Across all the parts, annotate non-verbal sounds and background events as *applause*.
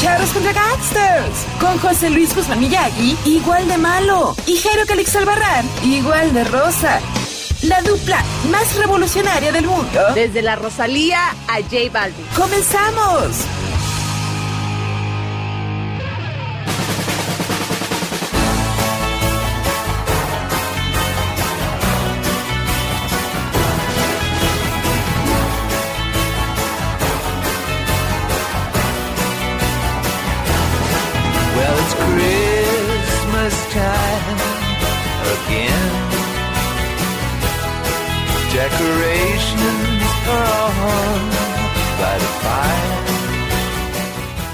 Charros contra Gangsters. Con José Luis Guzmán Miyagi, igual de malo. Y Jairo Calix Albarrán, igual de rosa. La dupla más revolucionaria del mundo. Desde la Rosalía a J Balvin. ¡Comenzamos!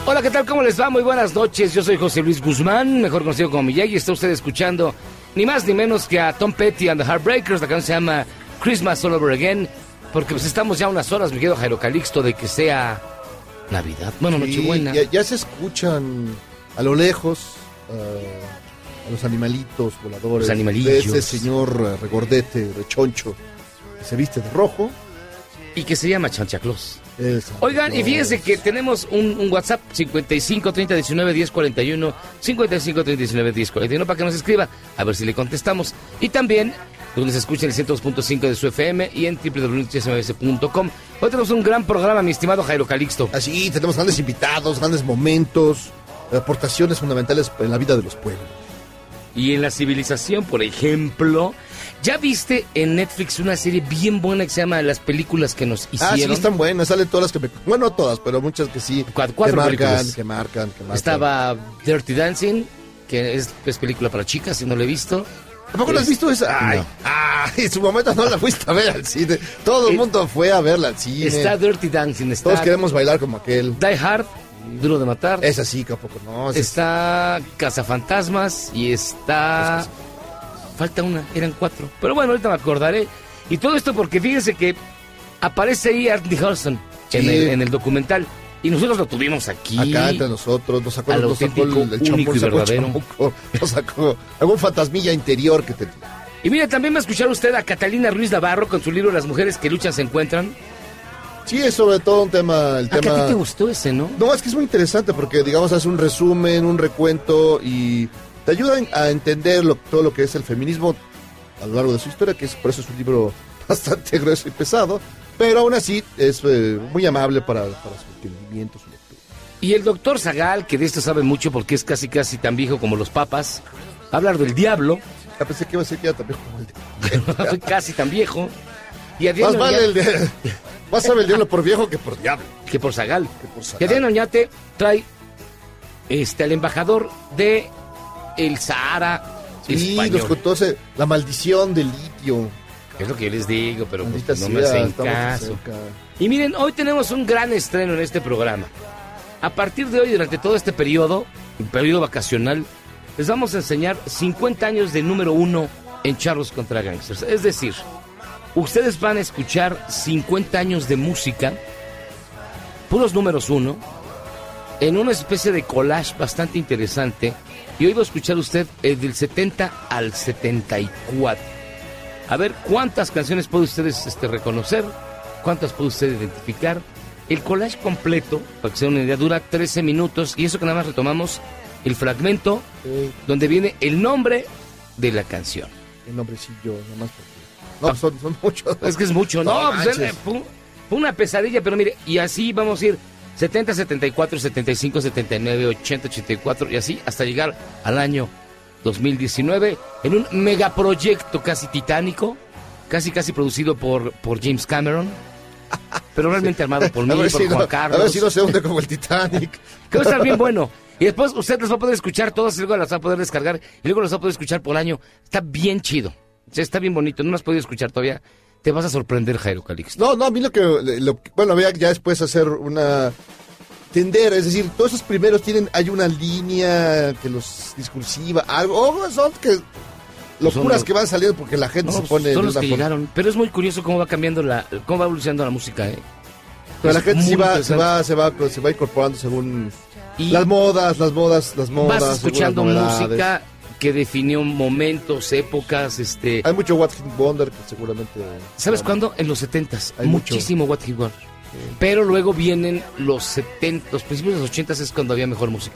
Hola, ¿qué tal? ¿Cómo les va? Muy buenas noches. Yo soy José Luis Guzmán, mejor conocido como Miyagi. Está usted escuchando ni más ni menos que a Tom Petty and the Heartbreakers. La canción se llama Christmas All Over Again. Porque pues estamos ya unas horas, mi querido Jairo Calixto, de que sea Navidad. Bueno, Sí, Nochebuena. ya, ya se escuchan a lo lejos uh, a los animalitos voladores. Los animalillos. De ese señor uh, regordete, rechoncho, se viste de rojo. Y que se llama Chancha Claus. El Oigan, y fíjense que tenemos un, un WhatsApp 55 30 19 10 41 55 30 19 10 41 para que nos escriba, a ver si le contestamos. Y también donde se escucha en el 102.5 de su FM y en www.csms.com. Hoy tenemos un gran programa, mi estimado Jairo Calixto. Así, tenemos grandes invitados, grandes momentos, aportaciones fundamentales en la vida de los pueblos. Y en la civilización, por ejemplo, ¿ya viste en Netflix una serie bien buena que se llama Las películas que nos Ah, sí, hicieron? están buenas, salen todas las que me... Bueno, no todas, pero muchas que sí. Cuatro- cuatro que marcan, películas. que marcan, que marcan. Estaba Dirty Dancing, que es, es película para chicas, si no la he visto. ¿A poco no has visto esa? Ay, No. ah, en su momento no la fuiste a ver al cine. Todo el mundo fue a verla al cine. Está Dirty Dancing, está Todos queremos bailar como aquel. Die Hard, Duro de Matar. Es así, que a poco no. Es- Está Cazafantasmas y está... Falta una, eran cuatro. Pero bueno, ahorita me acordaré. Y todo esto porque fíjense que aparece ahí Andy Hudson en, el, en el documental. Y nosotros lo tuvimos aquí. Acá entre nosotros, nos sacó, nos sacó el, el champú, sacó chamuco, nos sacó algún fantasmilla interior que te... Y mire, también va a escuchar usted a Catalina Ruiz Navarro con su libro Las mujeres que luchan se encuentran. Sí, es sobre todo un tema... El ¿A que a tema... ti te gustó ese, no? No, es que es muy interesante porque, digamos, hace un resumen, un recuento y te ayuda a entender lo- todo lo que es el feminismo a lo largo de su historia, que es por eso es un libro *laughs* bastante grueso y pesado, pero aún así es eh, muy amable para, para su entendimiento, su lectura. Y el doctor Zagal, que de esto sabe mucho porque es casi casi tan viejo como los papas, va a hablar del diablo, Ya pensé que iba a decir que era también como el de... *laughs* casi tan viejo. Y Adrián Más vale el de... *laughs* Más sabe el diablo por viejo que por diablo. que por Zagal. Que por Zagal. Y Adrián Oñate trae este, al embajador de el Sahara Sí, español. nos contó ese- la maldición del litio. Es lo que yo les digo, pero pues, no me hacen caso. cerca. Y miren, hoy tenemos un gran estreno en este programa. A partir de hoy, durante todo este periodo, un periodo vacacional, les vamos a enseñar 50 años de número uno en Charlos contra Gangsters. Es decir, ustedes van a escuchar 50 años de música, puros números uno, en una especie de collage bastante interesante. Y hoy va a escuchar usted el del 70 al 74. A ver cuántas canciones puede ustedes este, reconocer, cuántas puede usted identificar. El collage completo, para que se den una idea, dura 13 minutos y eso que nada más retomamos el fragmento Eh, donde viene el nombre de la canción. el nombrecillo, nomás porque... No, son, son muchos. Es que es mucho, ¿no? No pues, eh, una pesadilla, pero mire, y así vamos a ir 70, 74, 75, 79, 80, 84 y así hasta llegar al año 2019 en un megaproyecto casi titánico casi casi producido por, por James Cameron, pero realmente armado por *laughs* mí, a por si no, Juan a Carlos. ver si no se hunde como el Titanic. Que va a estar bien *laughs* bueno. Y después usted las va a poder escuchar todas y luego las va a poder descargar y luego las va a poder escuchar por año. Está bien chido. Está bien bonito. No las has podido escuchar todavía. Te vas a sorprender, Jairo Calixto. No, no, a mí lo que, lo- bueno, voy a ya después hacer una, tender, es decir, todos esos primeros tienen, hay una línea que los discursiva, algo, o son que locuras los- que van saliendo porque la gente No, se pone de son los que forma. llegaron. Pero es muy curioso cómo va cambiando la, cómo va evolucionando la música, ¿eh? Pero la gente sí va, se va, se va, se va incorporando según Y las modas, las modas, las modas. vas escuchando música que definió momentos, épocas, este... Hay mucho What Hit Wonder que seguramente. ¿Sabes cuándo? En los 70s. Hay mucho. Muchísimo What Hit Wonder. Pero luego vienen los 70, los principios de los 80s es cuando había mejor música.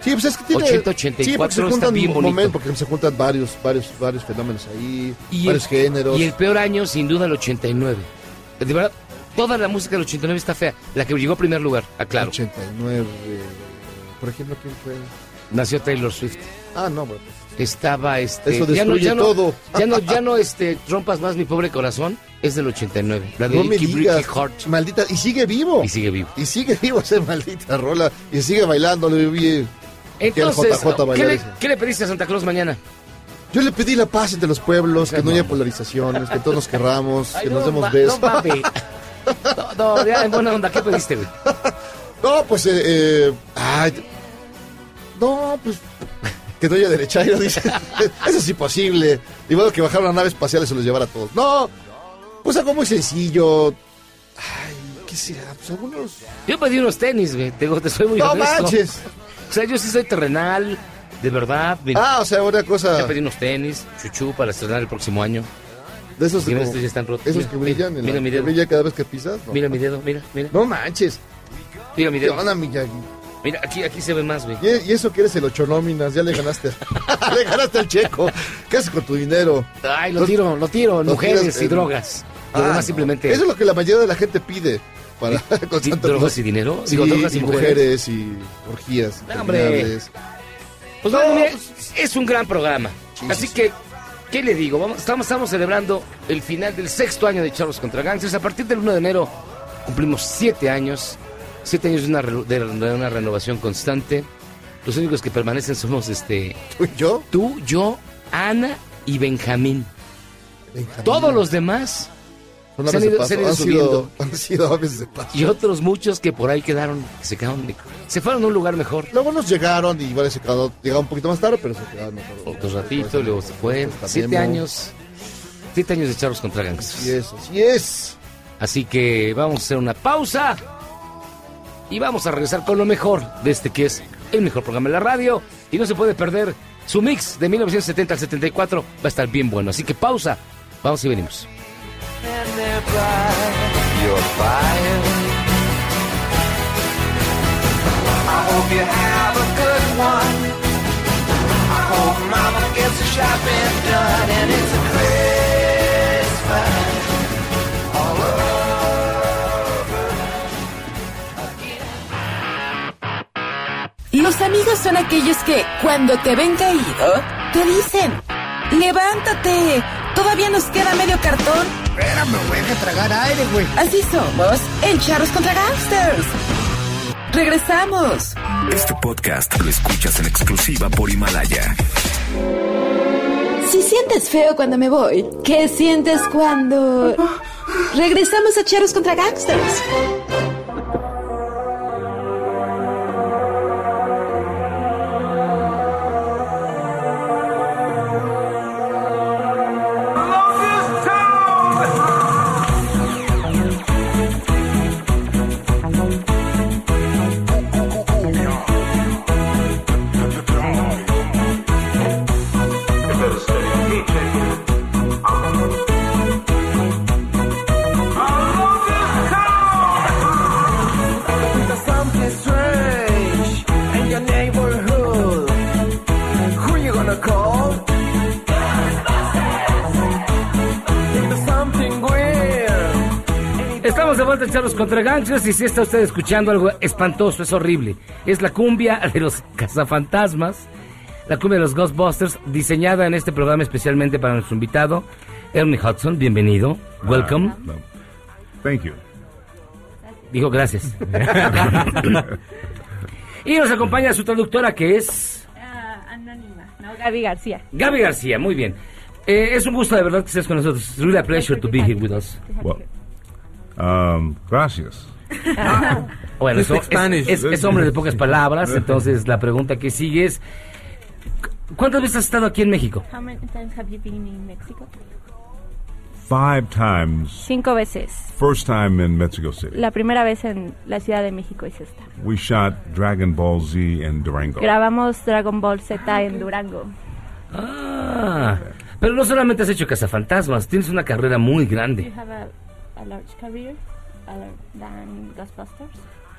Sí, pues es que tiene. 80, 84 sí, está bien bonito. momento, porque se juntan varios, varios, varios fenómenos ahí, Y varios el, géneros. y el peor año, sin duda, el 89. De verdad, toda la música del 89 está fea. La que llegó a primer lugar, aclaro. 89. Por ejemplo, ¿quién fue? Nació Taylor Swift. Ah, no, bueno. Estaba este. Eso ya no, destruye ya no, todo. Ya no, ya no este, rompas más mi pobre corazón. Es del 89. La de No me Icky digas. Bricky Heart. Maldita. Y sigue vivo. Y sigue vivo. Y sigue vivo esa maldita rola. Y sigue bailando. Entonces, JJ ¿qué le, eso. qué le pediste a Santa Claus mañana? Yo le pedí la paz entre los pueblos, que no haya polarizaciones, que todos nos querramos, Ay, que no, nos demos besos. No, papi. No, no, ya en buena onda, ¿qué pediste, güey? *laughs* No, pues, eh, eh, ay, no, pues, que no haya derechairo, dice. *laughs* Eso es imposible. Y bueno, que bajar una nave espacial y se los llevara a todos. No, pues algo muy sencillo. Ay, ¿qué será? Pues algunos... Yo pedí unos tenis, güey. Te, soy muy ¡No honesto. manches! O sea, yo sí soy terrenal, de verdad. Mira, Ah, o sea, una cosa pedí unos tenis, chuchú, para estrenar el próximo año. de esos, Mira, como- estos ya están rotos. esos Mira, que brillan, en mira la- mi que dedo. brilla cada vez que pisas. No, Mira mi dedo, mira, mira. no manches. Mira mi ¿Qué dedo. onda, Miyagi? Mira, aquí, aquí se ve más, güey. Y, y eso que eres el ocho nóminas, ya le ganaste. *laughs* le ganaste al checo. ¿Qué haces con tu dinero? Ay, lo tiro, lo tiro. Lo Mujeres tiras y en- drogas. Ah, no. simplemente. Eso es lo que la mayoría de la gente pide. Para, *laughs* con drogas y dinero. Sí, drogas y, y mujeres. mujeres y orgías. No, hombre. Pues bueno, mire, es un gran programa. Así que, ¿qué le digo? Vamos, estamos, estamos celebrando el final del sexto año de Charlos contra Gangsters. A partir del 1 de enero cumplimos siete años. Siete años de una, re- de una renovación constante. Los únicos que permanecen somos este ¿Tú y yo? tú, yo, Ana y Benjamín. Benjamín. Todos los demás se han ido- se han ido paso. Han sido, subiendo. han sido aves de paso. y otros muchos que por ahí quedaron, que se quedaron, se fueron a un lugar mejor. Luego nos llegaron y igual se quedaron, llegaron un poquito más tarde, pero se quedaron mejor. Otro ratito, luego se fue. Hasta Siete Memo. años. Siete años de Charlos contra Gangsters. Así es, así es. Así que vamos a hacer una pausa y vamos a regresar con lo mejor de este que es el mejor programa de la radio. Y no se puede perder su mix de 1970 al 74. Va a estar bien bueno. Así que pausa. Vamos y venimos. Los amigos son aquellos que, cuando te ven caído, te dicen, levántate, todavía nos queda medio cartón. Espérame, güey, que tragar aire, güey. Así somos en Charros contra Gangsters. Regresamos. Este podcast lo escuchas en exclusiva por Himalaya. Si sientes feo cuando me voy, ¿qué sientes cuando... Regresamos a Charros contra Gangsters? Estamos de vuelta en Charlos contra Gangsters y si está usted escuchando algo espantoso, es horrible. Es la cumbia de los *laughs* cazafantasmas, la cumbia de los Ghostbusters, diseñada en este programa especialmente para nuestro invitado. Ernie Hudson, bienvenido. Welcome. No. Thank you. Dijo gracias. *laughs* y nos acompaña su traductora que es anónima, ¿no? Gaby García. Gaby García, muy bien. Eh, es un gusto de verdad que estés con nosotros. It's really a pleasure to be here with us. Well, um, gracias. *laughs* Bueno, You eso- es, es- es hombre de pocas palabras, entonces la pregunta que sigue es, ¿cuántas veces has estado aquí en México? How many times have you been in Mexico? Five times. Cinco veces. First time in Mexico City. La primera vez en la Ciudad de México es esta. We shot Dragon Ball Z in Durango. Grabamos Dragon Ball Z en Durango. Ah, pero no solamente has hecho cazafantasmas, tienes una carrera muy You grande. have a, a large career other than Ghostbusters.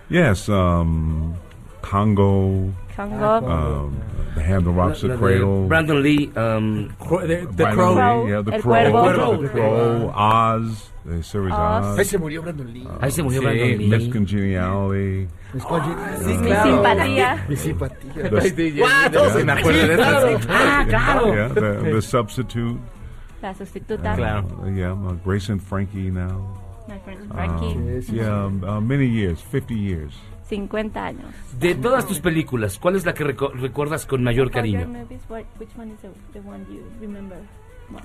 Yes, um, Congo. Congo. Um, the Hand that Rocks the La- la Cradle. Brandon Lee, um, Brandon Crow. Lee, yeah, the El Crow. Cuervo. The Crow. Oz. The series Oz. Oz. Ahí se murió Brandon Lee. Ahí se murió Sí, Brandon Lee. Miss Congeniality. Mi escoge- Sí, Mi simpatía. Mi simpatía. The- Sí, me acuerdo de claro. eso. Ah, claro. Yeah, the, the substitute. La sustituta. Uh, yeah, uh, Grace and Frankie now. My friend Frankie. Um, yeah, um, uh, many years, 50 years. 50 años. De todas tus películas, ¿cuál es la que reco- recuerdas con mayor cariño? movies, what, which one is the, the one you remember more?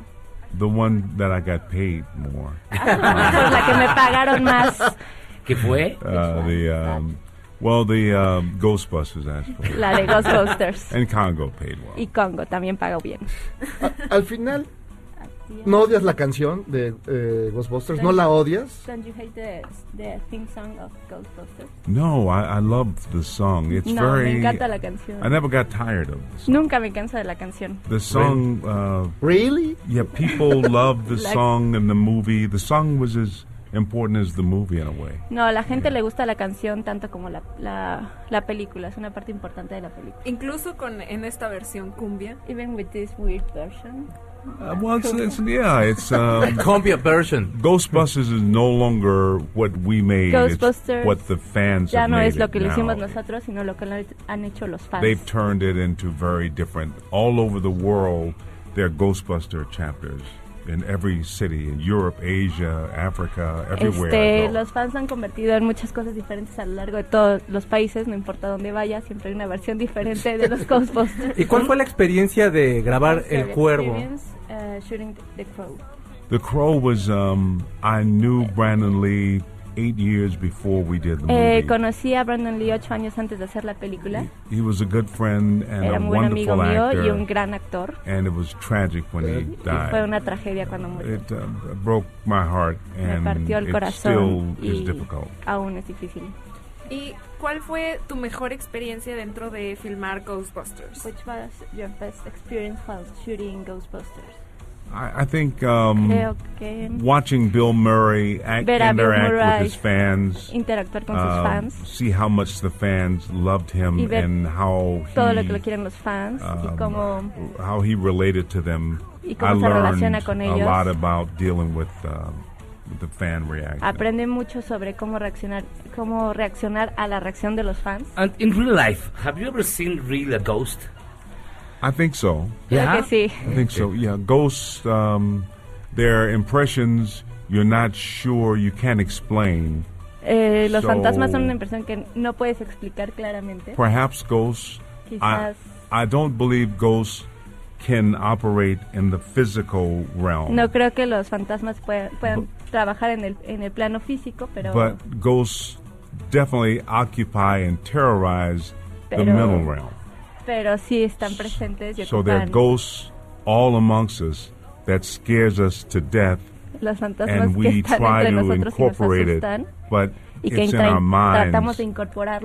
The one that I got paid more. Por *laughs* la que me pagaron más. *laughs* ¿Qué fue? Uh, the um, well, the um, Ghostbusters actually. La de Ghostbusters. And Congo paid well. Y Congo también pagó bien. Al final, ¿no odias la canción de eh, Ghostbusters? ¿No la odias? Don't you hate the, the theme song of Ghostbusters? No, I, I love the song. It's No, very. me encanta la canción. I never got tired of the song. Nunca me canso de la canción. The song. Uh, really? Yeah, people *laughs* love the Like- song and the movie. The song was as important as the movie in a way. No, a la gente le gusta la canción tanto como la, la, la película. Es una parte importante de la película. Incluso con en esta versión cumbia. Even with this weird version. Uh, well, it's, it's yeah, it's *laughs* um, Cumbia version. Ghostbusters is no longer what we made. it's Ghostbusters what the fans ya have no made es lo it que le hicimos now. nosotros, sino lo que lo han hecho los fans. They've turned it into very different. All over the world, there are Ghostbuster chapters in every city in Europe, Asia, Africa, everywhere. Este, los fans han convertido en muchas cosas diferentes a lo largo de todos los países, no importa dónde vaya, siempre hay una versión diferente de los Ghostbusters. *laughs* ¿Y cuál fue la experiencia de grabar El Cuervo? uh, shooting the Crow? The Crow was. Um, I knew Brandon Lee eight years before we did the movie. Eh, conocí a Brandon Lee ocho años antes de hacer la película. He was a good friend and Era a un buen amigo mío actor. y un gran actor. And it was tragic when he Y died. fue una tragedia cuando murió. It uh, broke my heart, Me and partió el it corazón still is y difficult. aún es difícil. ¿Y cuál fue tu mejor experiencia dentro de filmar Ghostbusters? Which was your best experience while shooting Ghostbusters? I, I think um, Creo que watching Bill Murray act, Ver a Bill interact Murray with his fans, interactuar con sus um, fans see how much the fans loved him y ver and how todo he, lo que lo quieren los fans y um, cómo how he related to them. Y I cómo se learned relaciona con a lot about dealing with, uh, the fan reaction. aprende mucho sobre cómo reaccionar cómo reaccionar a la reacción de los fans. And in real life, have you ever seen really a ghost? I think so. Yeah, que sí. I think so. Yeah, ghosts. Um, their impressions you're not sure you can't explain. Eh, los So- fantasmas son una impresión que no puedes explicar claramente. Perhaps ghosts. I, Quizás I don't believe ghosts can operate in the physical realm. no creo que los fantasmas puedan, puedan trabajar en el en el plano físico, pero But ghosts definitely occupy and terrorize the Pero- mental realm. Pero sí están presentes y So there are ghosts all amongst us that scares us to death, los fantasmas and que we están try entre to nosotros y nos incorporate it, asustan. but y que it's in our minds. tratamos de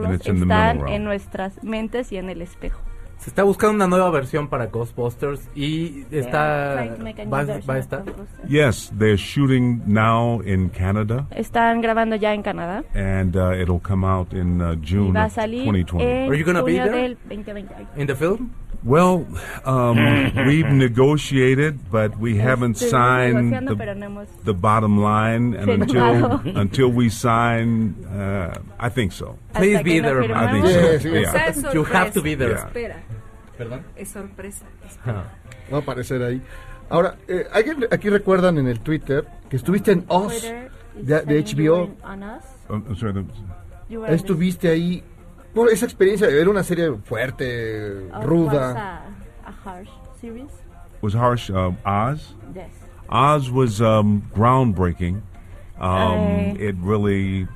and it's in the están en nuestras mentes y en el espejo. Se está buscando una nueva versión para Ghostbusters y está va, va a estar. Yes, they're shooting now in Canada, Están grabando ya en Canadá and uh, it'll come out in uh, y June va a salir 2020. en Are you gonna be there? del 2020. In the film? Well, um, *laughs* we've negotiated, but we haven't Estoy signed the, pero no hemos the bottom line, and Firmado. until until we sign, uh, I think so. Please be no there. I think firmamos. so. Yes, yes. Yeah. O sea, es You have to be there. Espera, Perdón. es sorpresa. Va a aparecer ahí. Ahora, eh, ¿alguien aquí recuerdan en el Twitter que estuviste en Oz de, de HBO? on Estuviste ahí. Bueno, esa experiencia de ver una serie fuerte, ruda. a, a harsh series. was harsh. Um, Oz. Yes. Oz was um, groundbreaking. Um, Eh. it really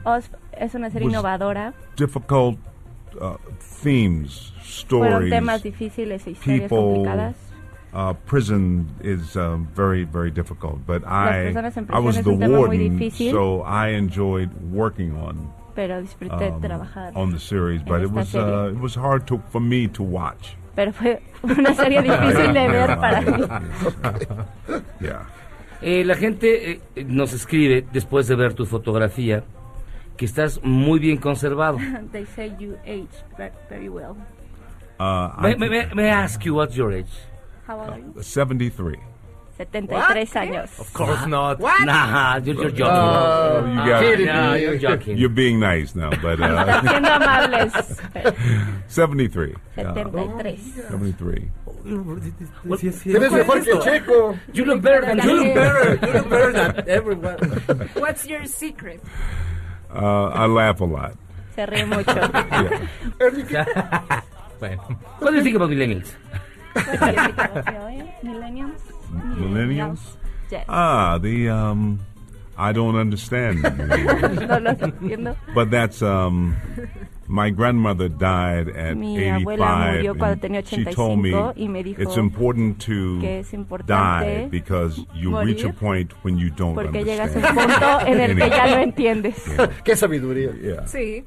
es una serie innovadora. difficult uh, themes, Fueron stories. temas difíciles historias people. complicadas. Uh, prison is um, very, very difficult, but I, I was the un tema muy warden, so I enjoyed working on Pero disfruté um, trabajar. on the series. But it was uh, it was hard to for me to watch. Pero fue *laughs* una serie difícil de *laughs* ver para mí. *laughs* Yeah. Eh, la gente eh, nos escribe después de ver tu fotografía que estás muy bien conservado. *laughs* They say you age ve- very well. Uh, May, I- may, may- may I ask you what's your age? How old are you? 73. 73 años. Of course not. Nah, you're, you're joking. Oh, you got you're joking. You're being nice now, but *laughs* uh, siendo amables. pero 73. Uh, 73. 73. Sí, es Eres mejor que Checo. You look better than You look better. You look better than everyone. *laughs* What's your secret? Uh, I laugh a lot. Se ríe mucho. *laughs* bueno. What do you think about millennials? Millenniums? Millennials? Yes. Ah, the um, I don't understand. *laughs* No los entiendo. but that's um, my grandmother died at Mi 85. murió and cuando she told me y me dijo it's important to que es importante die because you reach a point when you don't porque llegas a un understand. punto en el que ya lo entiendes. *laughs* Qué sabiduría. Yeah. Sí.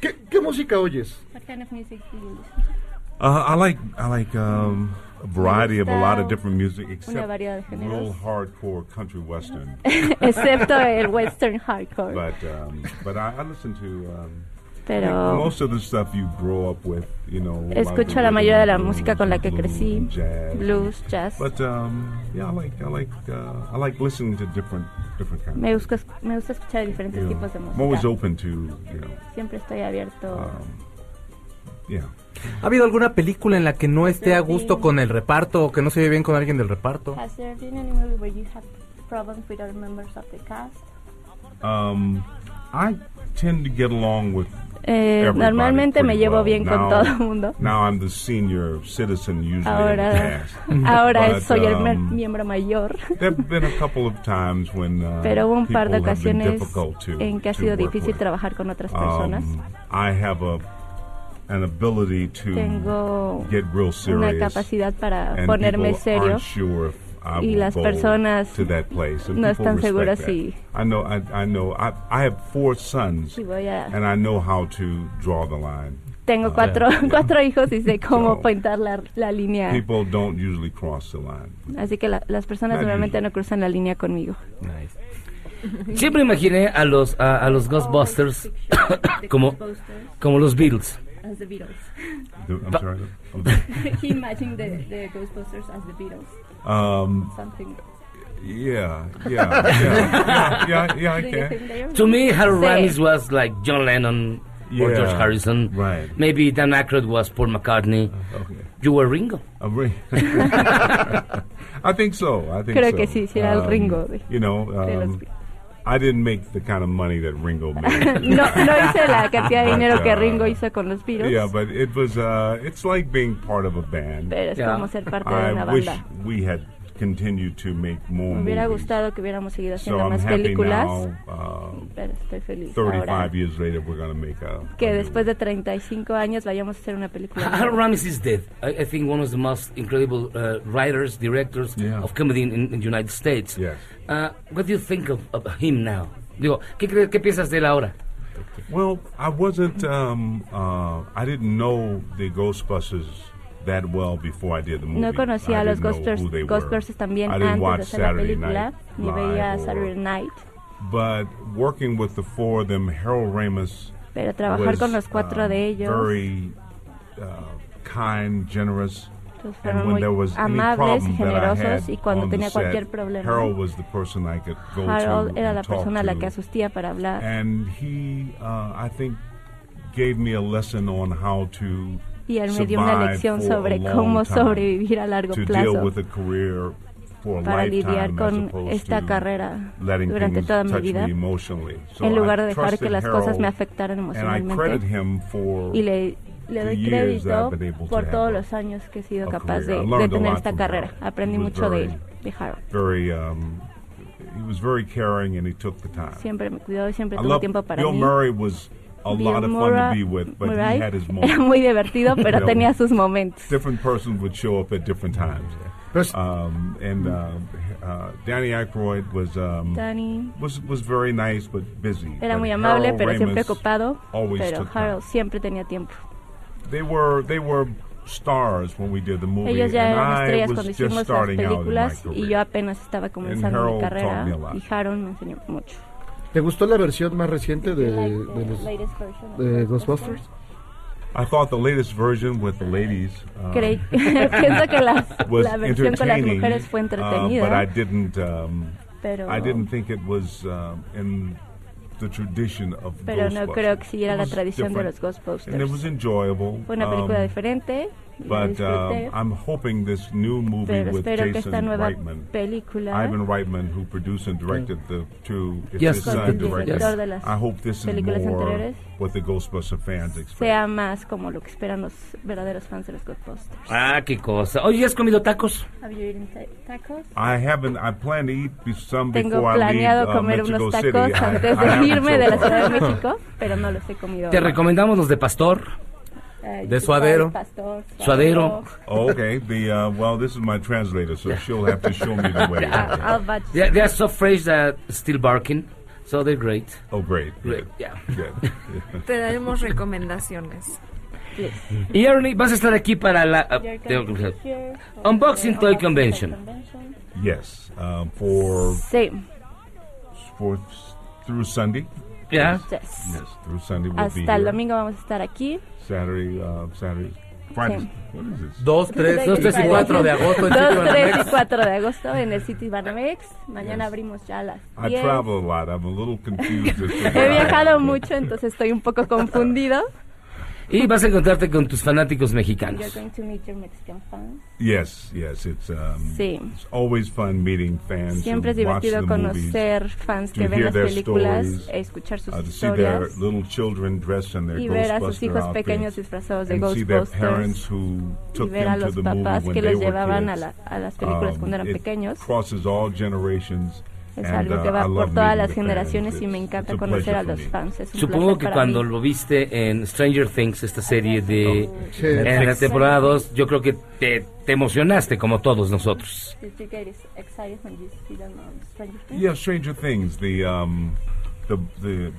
¿Qué, qué música oyes? What kind of music do you listen to? Uh, I like I like um, a variety of a lot of different music, except real hardcore country western. *laughs* Excepto el western hardcore. but um, but I, I listen to um, Pero- most of the stuff you grow up with, you know. a lot of Escucho la mayoría de la música con la que crecí, jazz. blues, jazz. But um, yeah, I like I like uh, I like listening to different different kinds. Me of gusta, me gusta escuchar diferentes you know. tipos de I'm always open to you know. Siempre estoy abierto. Um, yeah. ¿Ha habido alguna película en la que no esté a gusto con el reparto o que no se ve bien con alguien del reparto? Has there been any movie where you had problems with other members of the cast? Um, I tend to get along with. Eh, normalmente me llevo well. bien con Now- todo el mundo. Now I'm the senior citizen usually in the Ahora, cast. *laughs* ahora But, soy el um, miembro mayor. Been a couple of times when uh, Pero hubo un par de ocasiones difficult to- en que ha sido work difícil with. trabajar con otras personas. Um, I have a an ability to Tengo get real una serious. capacidad para and ponerme people serio aren't sure y las go personas to that place, and no están respect seguras si- I know. I, I know. I, I have four sons, Si voy a- and I know how to draw the line. Tengo Uh, cuatro, *laughs* cuatro hijos y sé *laughs* cómo So, pintar la, la línea. People don't usually cross the line. Así que la- las personas Not normalmente no cruzan la línea conmigo. Siempre imaginé a los a, a los Ghostbusters *coughs* *coughs* como como los Beatles. As the Beatles. The- I'm But- sorry. *laughs* the- He imagined the, the Ghostbusters as the Beatles. Um, Something. yeah, yeah, yeah, yeah, yeah, yeah, I Do can. think they are? To me, Harold Sí. Ramis was like John Lennon or George Harrison. right. Maybe Dan Aykroyd was Paul McCartney. Okay. You were Ringo. A ring. *laughs* I think so. I think Creo so. que sí, sí era el Um, Ringo de- You know, um, I didn't make the kind of money that Ringo made. *laughs* no, no hice la cantidad de But, dinero que uh, Ringo hizo con los Beatles. Yeah, but it was. Uh, it's like being part of a band. Pero es como ser parte de una I wish we had continued to make more Me hubiera movies. gustado que hubiéramos seguido So haciendo I'm más happy películas, now. Uh, pero estoy feliz 35 ahora years later, we're going to make a. que a new después de 35 años vayamos a hacer una película. Harold nueva. Ramis is dead. I, I think one of the most incredible uh, writers, directors Yeah. of comedy in, in the United States. Yes. Uh, what do you think of, of him now? Digo, ¿qué, cre- ¿qué piensas de él ahora? Well, I wasn't. Um, uh, I didn't know the Ghostbusters that well before I did the movie. No conocía a los were. Ghostbusters también antes de la Saturday película, Night ni veía Saturday Night, But working with the four of them, Harold Ramis. pero trabajar was, con los cuatro um, de ellos, Very uh, kind, generous. Entonces fueron muy amables y problem that I generosos had y cuando tenía cualquier problema, Harold was the person I could go Harold to era and la talk persona a la que asistía para hablar. And he, uh, I think, gave me a lesson on how to Y él me dio una lección sobre cómo sobrevivir a largo plazo. para lidiar con esta carrera durante toda mi vida en lugar de dejar que las cosas me afectaran emocionalmente credit him for y le, le doy crédito por todos los años que he sido capaz de, de tener esta carrera. Aprendí mucho de, very- de Harold. um. Siempre me cuidó y siempre tuvo tiempo para mí. A lot of fun to be with, but Murray he had his *laughs* Era moments. muy divertido, *laughs* pero You know, tenía sus momentos. Different persons would show up at different times. Um, and uh, uh, Danny Aykroyd was um, Danny was was very nice but busy. era But muy amable, Harold pero siempre ocupado. always Pero took time. Harold siempre tenía tiempo. They were they were stars when we did the movie, Ellos ya and eran I estrellas was cuando just hicimos las starting out in my películas y career. yo apenas estaba comenzando mi Harold taught carrera me a lot. y Harold me enseñó mucho. ¿Te gustó la versión más reciente de, de los- de Ghostbusters? I thought the latest version with the ladies um, Creí- *laughs* pienso que las- *laughs* was la versión con las entertaining, mujeres fue uh, entretenida. but I didn't. Um, Pero- I didn't think it was um, in the tradition of Pero no Ghostbusters. creo que siguiera la tradición de different, los Ghostbusters. And it was enjoyable. Fue una película um, diferente. But disfruté. um, I'm hoping this new movie Pero with espero que Jason esta nueva Reitman, película Ivan Reitman, who produced and directed the two, Yes. his son directed. I hope this is more anteriores. what the Ghostbuster fans expect. sea más como lo que esperan los verdaderos fans de los Ghostbusters. Ah, qué cosa. Oye, ¿has comido tacos? Have you eaten ta- tacos? I haven't. I plan to eat some Tengo before planeado I leave uh, comer Mexico unos tacos *laughs* I- antes I de irme so de la. Ciudad de México, pero no los he comido. Te recomendamos los de pastor. Eh, de suadero. pastor, Suadero. Oh, okay. The uh, well, this is my translator, so she'll have to show me the way. Ah, *laughs* I'll batch. They, they are so fresh that still barking. So they're great. Oh, great. Great, Good. yeah. Good. *laughs* Te daremos recomendaciones. Y Ernie, vas a estar aquí para la uh, You're tengo going que- to be here Unboxing Toy Convention. Convention. yes. Um, for Sí. for through Sunday. Yeah. Yes. Yes, through Sunday we'll be Hasta el here. domingo vamos a estar aquí. Saturday, uh, Saturday, Friday. Sí. What is this? 2, 3, Dos, tres y cuatro de agosto. en 2, Sitio 3 y Banamex. 4 de agosto en el City Banamex. Mañana Yes. abrimos ya a las I 10. travel a lot. I'm a little confused. as to He viajado mucho, entonces estoy un poco confundido. Y vas a encontrarte con tus fanáticos You're mexicanos. going to meet your Mexican fans. Yes, yes. It's um, Sí. it's always fun meeting fans. Siempre es divertido the movies, conocer fans que ven las películas, stories, escuchar sus uh, to see their historias little children dressed in their y ver a sus hijos outfits, pequeños disfrazados de Ghostbusters parents who y took ver a them to los papás when que they los were llevaban a, la- a las películas Um, cuando eran it pequeños. crosses all generations. Es and, algo uh, que va por love todas las generaciones y me encanta conocer a los me. fans. Es un Supongo que para cuando mí. lo viste en Stranger Things, esta serie de Sí. en la temporada 2, yo creo que te, te emocionaste como todos nosotros. Did you get excited when you see them on Stranger Things? Yeah, Stranger Things. The um, the the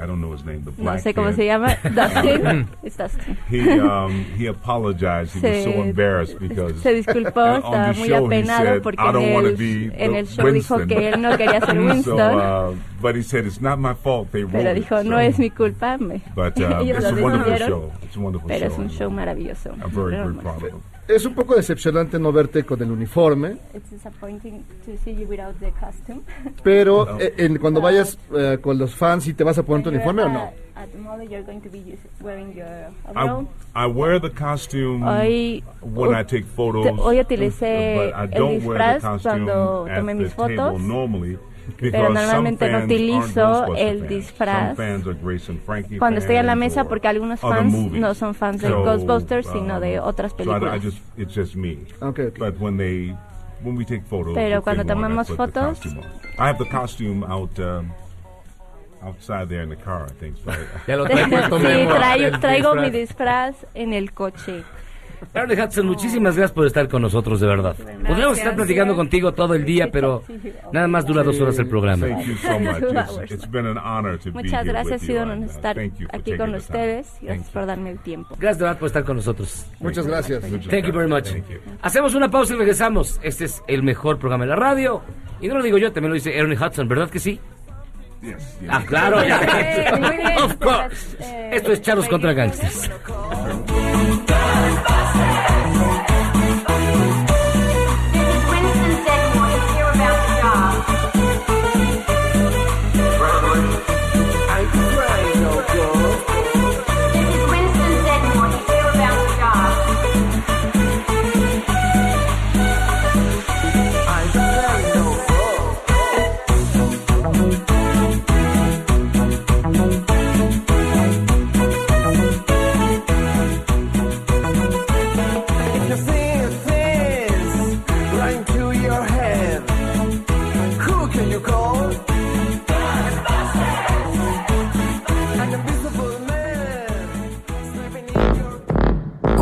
I don't know his name. The No black sé cómo se llama. *laughs* Dustin. *laughs* Es Dustin. He um he apologized. He was so embarrassed because Se disculpó, on estaba the muy apenado said, porque I don't en want to el, be en the el show dijo que él no quería ser *laughs* Winston, So, uh, but he said it's not my fault. They wrote pero it. dijo, So- no es mi culpa, me. But uh, it's a wonderful show. It's a wonderful pero es show. un show maravilloso. I'm very very proud of him. Es un poco decepcionante no verte con el uniforme, It's disappointing to see you without the costume. *laughs* pero eh, en- cuando vayas eh, con los fans, ¿y te vas a poner tu When uniforme o no? At, the mall, you're going to be wearing your I, overall. I wear the costume Hoy, when I take photos. hoy utilicé but I el don't wear the disfraz costume cuando tomé mis fotos. normally *laughs* Pero normalmente no utilizo el fans. disfraz cuando estoy en la mesa or porque algunos fans no son fans de So, Ghostbusters um, sino de otras so I- I, películas. just, it's just me. Okay, okay. But when they when we take photos, Pero cuando tomamos fotos- costume on. I have the costume out um, outside there in the car. I think. So I, Ya lo *laughs* trae puesto sí, traigo, el traigo mi disfraz en el coche. Ernie Hudson, muchísimas gracias por estar con nosotros, de verdad. Podríamos estar platicando contigo todo el día, pero nada más dura dos horas el programa. Thank you so much. *laughs* It's, it's been an honor to be Muchas here gracias, ha sido un uh, estar thank you for aquí con the time. ustedes. Gracias por darme el tiempo. Gracias de verdad por estar con nosotros. Muchas gracias. Thank you very much. Hacemos una pausa y regresamos. Este es el mejor programa de la radio. Y no lo digo yo, también lo dice Ernie Hudson, ¿verdad que sí? Yes, yes. Ah, claro, ya. *laughs* Of course. Eh, Esto es Charlos contra Gangsters.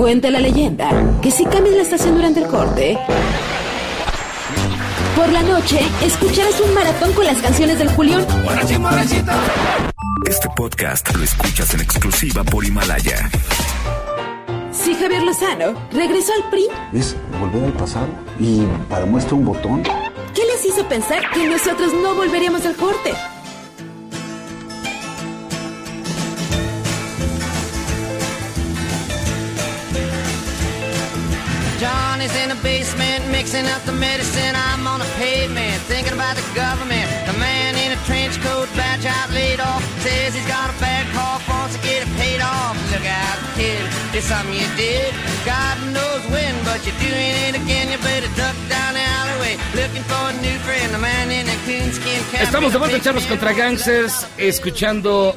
Cuenta la leyenda que si cambias la estación durante el corte, por la noche escucharás un maratón con las canciones del Julión. Este podcast lo escuchas en exclusiva por Himalaya. Si Javier Lozano regresó al PRI, Es volver al pasado y para muestra un botón. ¿qué les hizo pensar que nosotros no volveríamos al corte? The basement mixing up the medicine. I'm on the pavement thinking about the government. The man in a trench coat, badge out laid off, says he's got a bad cough, wants to get it paid off. Look out, kid, it's something you did. God knows when, but you're doing it again. You better duck down the alleyway looking for a new friend. The man in a coonskin cap. Estamos de vuelta en Charlos contra Gangsters, escuchando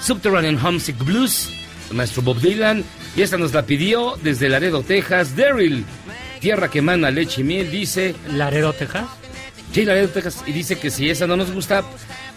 Subterranean Homesick Blues, maestro Bob Dylan, y esta nos la pidió desde Laredo, Texas, Daryl, tierra que emana leche y miel, dice... ¿Laredo, Texas? Sí, Laredo, Texas, y dice que si esa no nos gusta,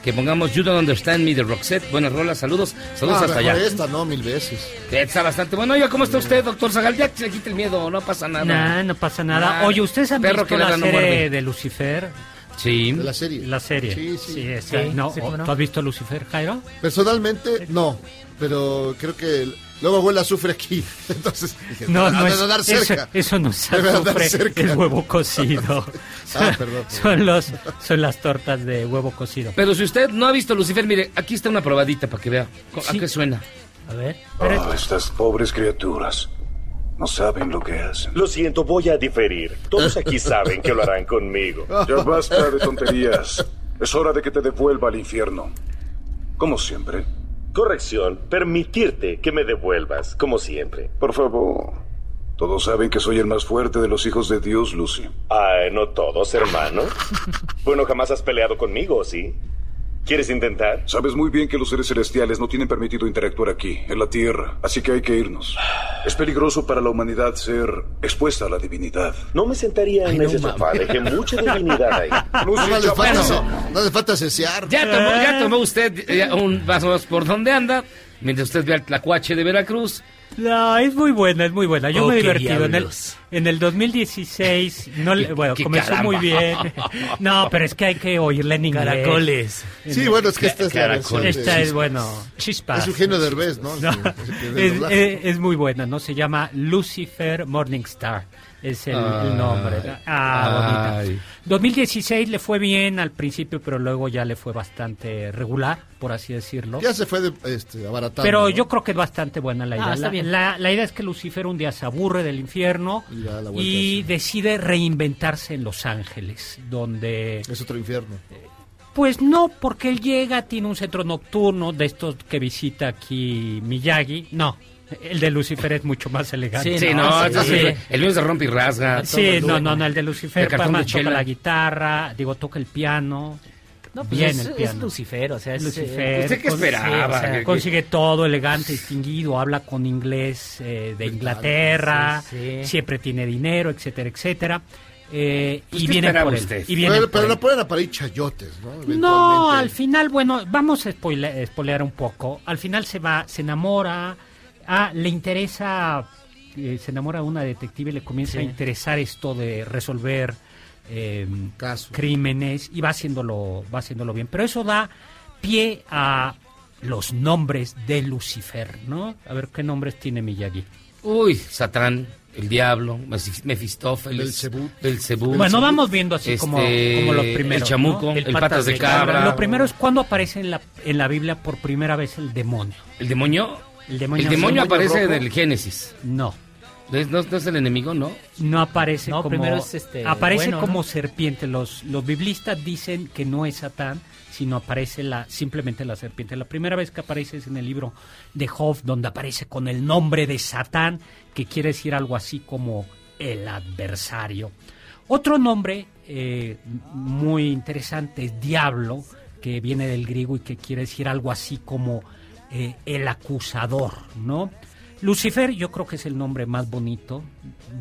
que pongamos You Don't Understand Me de Roxette, buenas rolas, saludos, saludos Ah, hasta allá. esta, no, mil veces. Está bastante bueno. Oiga, ¿cómo está usted, doctor Zagal? Ya se le quita el miedo, no pasa nada. Nah, no pasa nada. Nah, Oye, ¿ustedes han perro visto que la no serie muerde. de Lucifer? Sí. De la serie. La serie. Sí, sí. Sí, no, sí, no. ¿Tú has visto Lucifer, Jairo? Personalmente, no. Pero creo que el- luego huele azufre aquí. *laughs* Entonces, dije, No, "Ah, no es, eso, cerca. eso no es Debe andar azufre, cerca. es huevo cocido. *laughs* Ah, *laughs* perdón. Son, los, son las tortas de huevo cocido. Pero si usted no ha visto Lucifer, mire, aquí está una probadita para que vea. ¿A Sí. qué suena? A ver. Ah, estas pobres criaturas no saben lo que hacen. Lo siento, voy a diferir. Todos aquí saben que lo harán conmigo. Ya basta de tonterías. Es hora de que te devuelva al infierno. Como siempre. Corrección, permitirte que me devuelvas, como siempre. Por favor. Todos saben que soy el más fuerte de los hijos de Dios, Lucy. Ah, no todos, hermano. *laughs* bueno, jamás has peleado conmigo, ¿sí? ¿Quieres intentar? Sabes muy bien que los seres celestiales no tienen permitido interactuar aquí, en la Tierra, así que hay que irnos. Es peligroso para la humanidad ser expuesta a la divinidad. No me sentaría en Ay, no ese mames. sofá, dejé mucha divinidad ahí. *laughs* No, no le falta, no le falta cesear. Ya tomó, ya tomó usted eh, un vaso por donde anda, mientras usted ve al tlacuache de Veracruz. No, es muy buena, es muy buena. Yo Oh, me he qué divertido. En el, en el 2016, *laughs* no, le- bueno, qué comenzó caramba. muy bien. *laughs* No, pero es que hay que oírla en inglés. Caracoles. Sí, bueno, es que esta es de Esta es, bueno, chispas. Es Eugenio Derbez, ¿no? No, es muy buena, ¿no? Se llama Lucifer Morningstar. Es el, nombre. Ah, bonita. 2016 le fue bien al principio, pero luego ya le fue bastante regular, por así decirlo. Ya se fue de, este, abaratando. Pero ¿no? yo creo que es bastante buena la Ah, idea. está la, bien. la- la idea es que Lucifer un día se aburre del infierno Y decide reinventarse en Los Ángeles, donde... Es otro infierno. Pues no, porque él llega, tiene un centro nocturno de estos que visita aquí Miyagi. No, el de Lucifer es mucho más elegante. Sí, no, sí, es- el mío es de rompe y rasga. Sí, no, no, no, el de Lucifer El de toca la guitarra, digo, toca el piano. No, pues bien es, el es piano. Lucifer, o sea, es... Lucifer. ¿Usted qué con- esperaba? o sea, Que- consigue todo elegante, distinguido, habla con inglés eh, de Inglaterra, Sí, sí. siempre tiene dinero, etcétera, etcétera. Eh, Pues, y ¿qué vienen esperaba por él. usted? Y vienen Pero, por pero él. no pueden aparecer chayotes, ¿no? No, al final, bueno, vamos a spoile- spoilear un poco. Al final se va, se enamora, ah, le interesa, eh, se enamora de una detective y le comienza a interesar esto de resolver eh, crímenes y va haciéndolo, va haciéndolo bien. Pero eso da pie a los nombres de Lucifer, ¿no? A ver qué nombres tiene Miyagi. Uy, Satán, el diablo, Mef- Mefistófeles, Belcebú. Belcebú. Bueno, vamos viendo así como, Este, como los primeros. El chamuco, ¿no? el, patas de cabra. Lo primero es cuando aparece en la, en la Biblia por primera vez el demonio. ¿El demonio? El demonio, El demonio azul, aparece rojo. del Génesis. No. ¿No es, no- no es el enemigo, no? No aparece No, como primero es, este, aparece bueno, como ¿no? serpiente. Los los biblistas dicen que no es Satán, sino aparece la simplemente la serpiente. La primera vez que aparece es en el libro de Job, donde aparece con el nombre de Satán, que quiere decir algo así como el adversario. Otro nombre eh, muy interesante es Diablo, que viene del griego y que quiere decir algo así como eh, el acusador, ¿no? Lucifer, yo creo que es el nombre más bonito,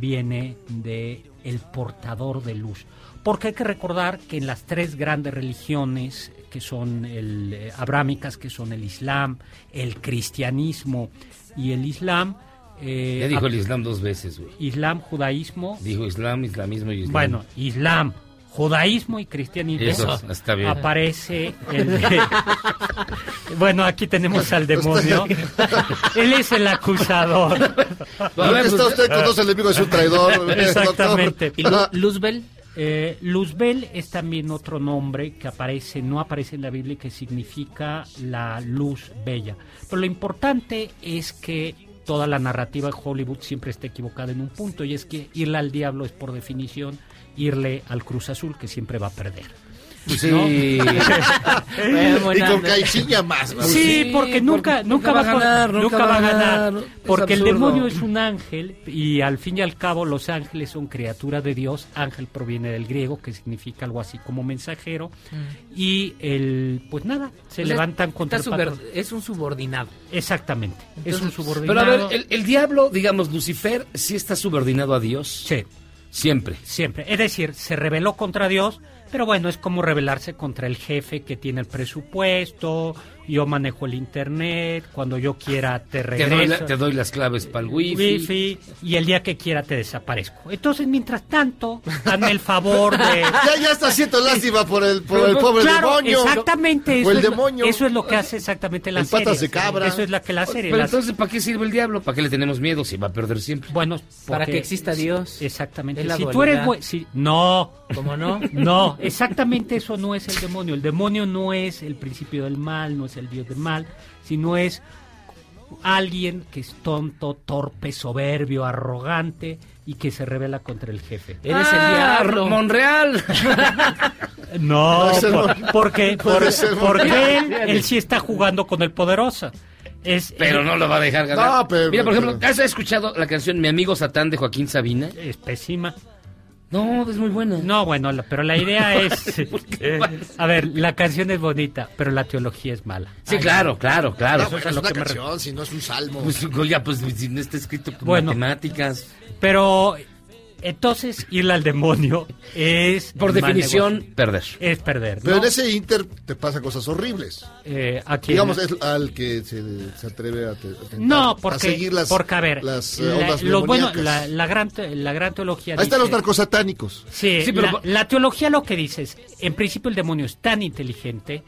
viene de el portador de luz. Porque hay que recordar que en las tres grandes religiones, que son el, eh, abrámicas, que son el Islam, el cristianismo y el Islam, eh, Ya dijo el Islam dos veces, güey. Islam, judaísmo. Dijo Islam, islamismo y Islam. Bueno, Islam, judaísmo y cristianismo. Eso, está bien. Aparece el *laughs* bueno, aquí tenemos al demonio. Él es el acusador. ¿Dónde está usted con dos enemigos? Es un traidor. *laughs* Exactamente. *laughs* Luzbel? Eh, Luzbel es también otro nombre que aparece, no aparece en la Biblia y que significa la luz bella. Pero lo importante es que toda la narrativa de Hollywood siempre está equivocada en un punto y es que irle al diablo es por definición irle al Cruz Azul que siempre va a perder. Sí. ¿no? *laughs* y con Caixinha más. ¿no? Sí, porque nunca, nunca, va a ganar, nunca, va a ganar, porque el demonio es un ángel y al fin y al cabo los ángeles son criaturas de Dios. Ángel proviene del griego que significa algo así como mensajero y el, pues nada, se O sea, levantan contra el. Es un subordinado. Exactamente, es un Entonces, subordinado. Pero a ver, el, el diablo, digamos, Lucifer, sí está subordinado a Dios. Sí. Siempre. Siempre. Es decir, se rebeló contra Dios, pero bueno, es como rebelarse contra el jefe que tiene el presupuesto, yo manejo el internet, cuando yo quiera te Te doy, la- regreso. te doy las claves para el wifi. wifi y el día que quiera te desaparezco. Entonces, mientras tanto, hazme el favor de... *laughs* Ya, ya está haciendo lástima por el, por el pobre claro, demonio. Exactamente, O eso, el es lo- demonio. eso es lo que hace exactamente la El serie. patas de cabra. Eso es la que la serie. Pero la- entonces, ¿para qué sirve el diablo? ¿Para qué le tenemos miedo si va a perder siempre? Bueno, Para que exista Dios. Exactamente. Si tú eres dualidad. buen- si- no. ¿Cómo no? *laughs* No, exactamente eso no es el demonio. El demonio no es el principio del mal, no es el dios del mal, sino es alguien que es tonto, torpe, soberbio, arrogante y que se revela contra el jefe. Eres Ah, el diablo. Monreal. *laughs* No, por- porque, por- porque él, sí está jugando con el poderoso. Es, Pero no lo va a dejar ganar. No, pero- Mira, por ejemplo, ¿has escuchado la canción Mi amigo Satán de Joaquín Sabina? es pésima. No, es muy buena. No, bueno, la- pero la idea *laughs* es... a ver, la canción es bonita, pero la teología es mala. Sí, claro, claro, claro. No, bueno, es lo una que me canción, si no es un salmo. Pues, oiga, pues si no está escrito con Bueno. matemáticas. Pero entonces irle al demonio es... Por definición, negocio. perder. Es perder. Pero ¿no? en ese inter te pasan cosas horribles. Eh, Digamos, es al que se, se atreve a, te- a tentar- No, porque, a seguir las, porque a ver, las eh, la, ondas bueno, la, la gran, te- la gran teología Ahí están los narcosatánicos. Sí, Sí, pero- la, la teología lo que dice es, en principio el demonio es tan inteligente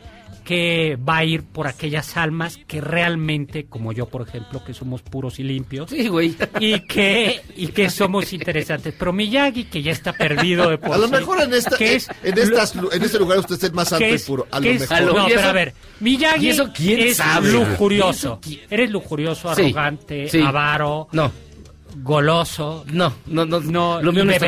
que va a ir por aquellas almas que realmente, como yo por ejemplo, que somos puros y limpios, Sí, güey. y que y que somos interesantes. Pero Miyagi, que ya está perdido de por A lo sí, mejor en, esta, que es en, estas, lu- en este lugar usted es el más santo que y es- puro. A lo es- mejor. A lo- no, ¿Y pero eso- a ver, Miyagi eso quién es sabe? lujurioso. ¿Y eso quién? Eres lujurioso, arrogante, sí. avaro, No, goloso. no, no, no. No, lo mío no es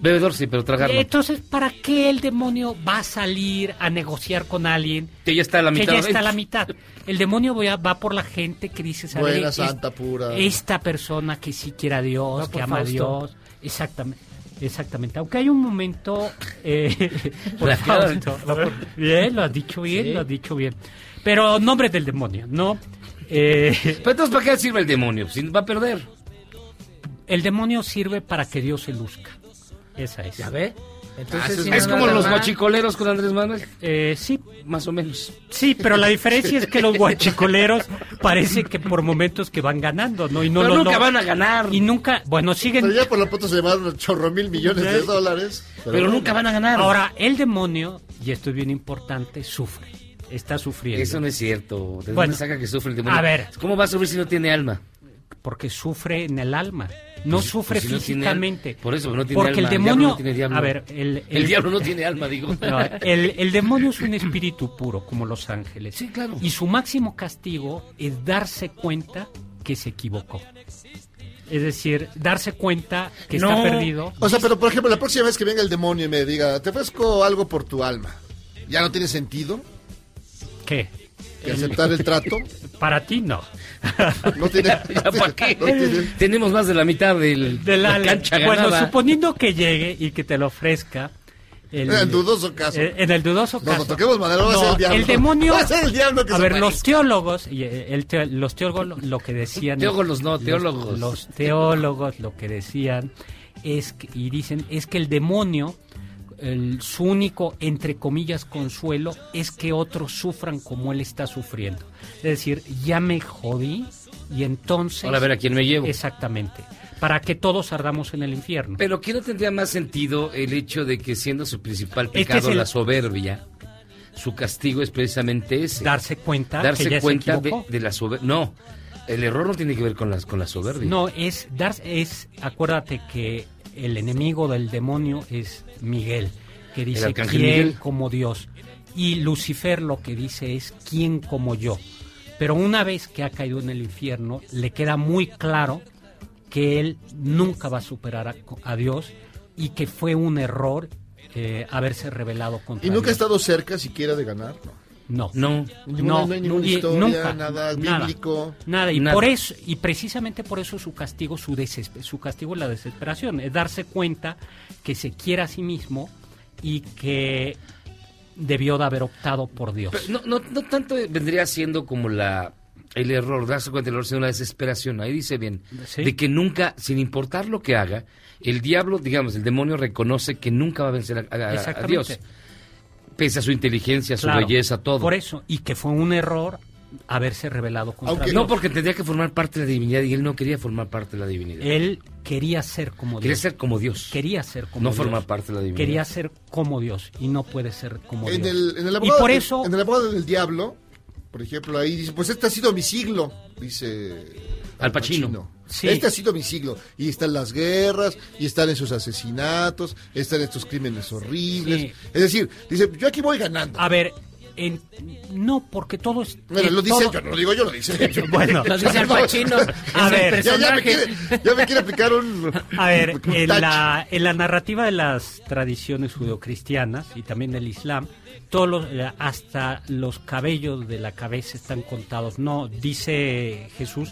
bebedor. sí, pero tragar no. Entonces, ¿para qué el demonio va a salir a negociar con alguien Que ya está a la que mitad. ya está a la mitad? El demonio voy a- va por la gente que dice, ¿sabe? Buena, Es- santa, pura. Esta persona que sí quiere a Dios, Va que ama a. Dios. Exactamente. Exactamente, aunque hay un momento eh, *laughs* por Fausto. bien, lo has dicho bien, Sí. lo has dicho bien. Pero nombre del demonio, ¿no? Eh, *laughs* Pero entonces, ¿para qué sirve el demonio? Si va a perder. el demonio sirve para que Dios se luzca. Esa es. ¿Ya ve? Entonces, Ah, si Es no como los guachicoleros con Andrés Manuel. Eh, sí, Más o menos. Sí, pero la diferencia es que los guachicoleros parece que por momentos que van ganando, ¿no? Y no Pero lo nunca no- van a ganar. Y nunca, bueno, siguen. Pero ya por lo pronto se llevaron chorro mil millones de dólares. Pero bueno. nunca van a ganar. Ahora, el demonio, y esto es bien importante, sufre. Está sufriendo. Eso no es cierto. ¿De Bueno, dónde saca que sufre el demonio? a ver. ¿Cómo va a sufrir si no tiene alma? Porque sufre en el alma. No Pues- sufre pues si no tiene físicamente. por eso, no tiene Porque alma. el El diablo demonio. no tiene. A ver, el, El diablo no tiene alma, digo. *laughs* No, el, el demonio es un espíritu puro, como los ángeles. Sí, claro. Y su máximo castigo es darse cuenta que se equivocó. Es decir, darse cuenta que está No. perdido. O sea, pero por ejemplo, la próxima vez que venga el demonio y me diga, te ofrezco algo por tu alma, ¿ya no tiene sentido? ¿Qué? ¿Que aceptar el trato? Para ti no. No tiene. *laughs* ¿Ya para qué? no tiene- Tenemos más de la mitad del, De la, la cancha bueno, ganada. suponiendo que llegue y que te lo ofrezca. En el dudoso caso. eh, en el dudoso No, caso. no toquemos madera, va a ser el diablo. demonio. *laughs* Va a ser el diablo que a se ver, aparezca. los teólogos, y eh, el teo- los teólogos lo, que decían. Teólogos no, los- teólogos. Los, teólogos lo que decían es que- y dicen es que el demonio, el, su único entre comillas consuelo es que otros sufran como él está sufriendo. Es decir, ya me jodí, Y entonces... Ahora a ver a quién me llevo. Exactamente. Para que todos ardamos en el infierno. Pero ¿qué no tendría más sentido el hecho de que siendo su principal Este pecado es el- la soberbia, su castigo es precisamente ese? Darse cuenta Darse que ya se cuenta de la soberbia. No, el error no tiene que ver con, las, con la soberbia. No, es dar, es, acuérdate que el enemigo del demonio es Miguel, que dice quién Miguel. como Dios. Y Lucifer lo que dice es quién como yo. Pero una vez que ha caído en el infierno, le queda muy claro que él nunca va a superar a, a Dios y que fue un error eh, haberse rebelado contra Y nunca ha estado cerca siquiera de ganar. No. No. Ninguna- no hay ninguna y historia, nada bíblico. Nada, y Nada. por eso y precisamente por eso su castigo su su castigo es la desesperación, es darse cuenta que se quiere a sí mismo y que debió de haber optado por Dios. Pero no, no, no tanto vendría siendo como la el error, darse cuenta del error, sino una desesperación. Ahí dice bien, Sí. de que nunca, sin importar lo que haga, el diablo, digamos, el demonio reconoce que nunca va a vencer a, a- a Exactamente. Dios. Pese a su inteligencia, su Claro, belleza, todo. Por eso y que fue un error haberse rebelado contra Aunque Dios. no, porque tendría que formar parte de la divinidad y él no quería formar parte de la divinidad. Él quería ser como Quería Dios. ser como Dios. Quería ser como No Dios. formar parte de la divinidad. Quería ser como Dios y no puede ser como En Dios. el, en el y abogado, por en- eso en el abogado del diablo, por ejemplo, ahí dice, pues este ha sido mi siglo, dice Al Pacino. Sí. Este ha sido mi siglo. Y están las guerras, y están esos asesinatos, están estos crímenes horribles. Sí. Es decir, dice, yo aquí voy ganando. A ver, en- no, porque todo es. Bueno, lo dice todo- yo, no lo digo yo, lo dice él. *laughs* Bueno, *laughs* Lo dice *laughs* Al Pacino. A el ver, Ya, ya me quiere, ya me quiere aplicar un... A ver, un en la, en la narrativa de las tradiciones judeocristianas y también del Islam, todos los, eh, hasta los cabellos de la cabeza están contados. No, dice Jesús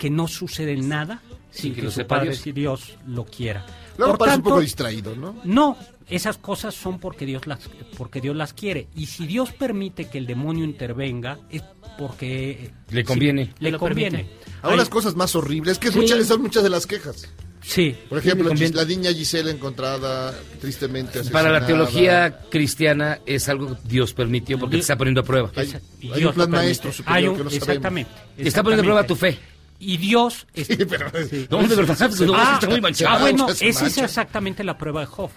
que no sucede nada sin que que, lo su sepa Padre Dios. y Dios lo quiera. Luego Por parece un tanto, poco distraído, ¿no? No, esas cosas son porque Dios las porque Dios las quiere y si Dios permite que el demonio intervenga es porque Le conviene. sí, le conviene. permite. Ahora Hay- las cosas más horribles, que es Sí. muchas, son muchas de las quejas. Sí. Por ejemplo, Sí, la niña Gisela encontrada tristemente Para la asesinada. teología cristiana es algo que Dios permitió porque te está poniendo a prueba. Hay, hay Dios un plan maestro superior Hay un- que no exactamente, sabemos. Te está poniendo a prueba tu fe. Y Dios... es- Sí, pero- No, de verdad, pues, no, ah, está muy manchado. ah, bueno, esa es exactamente la prueba de Job.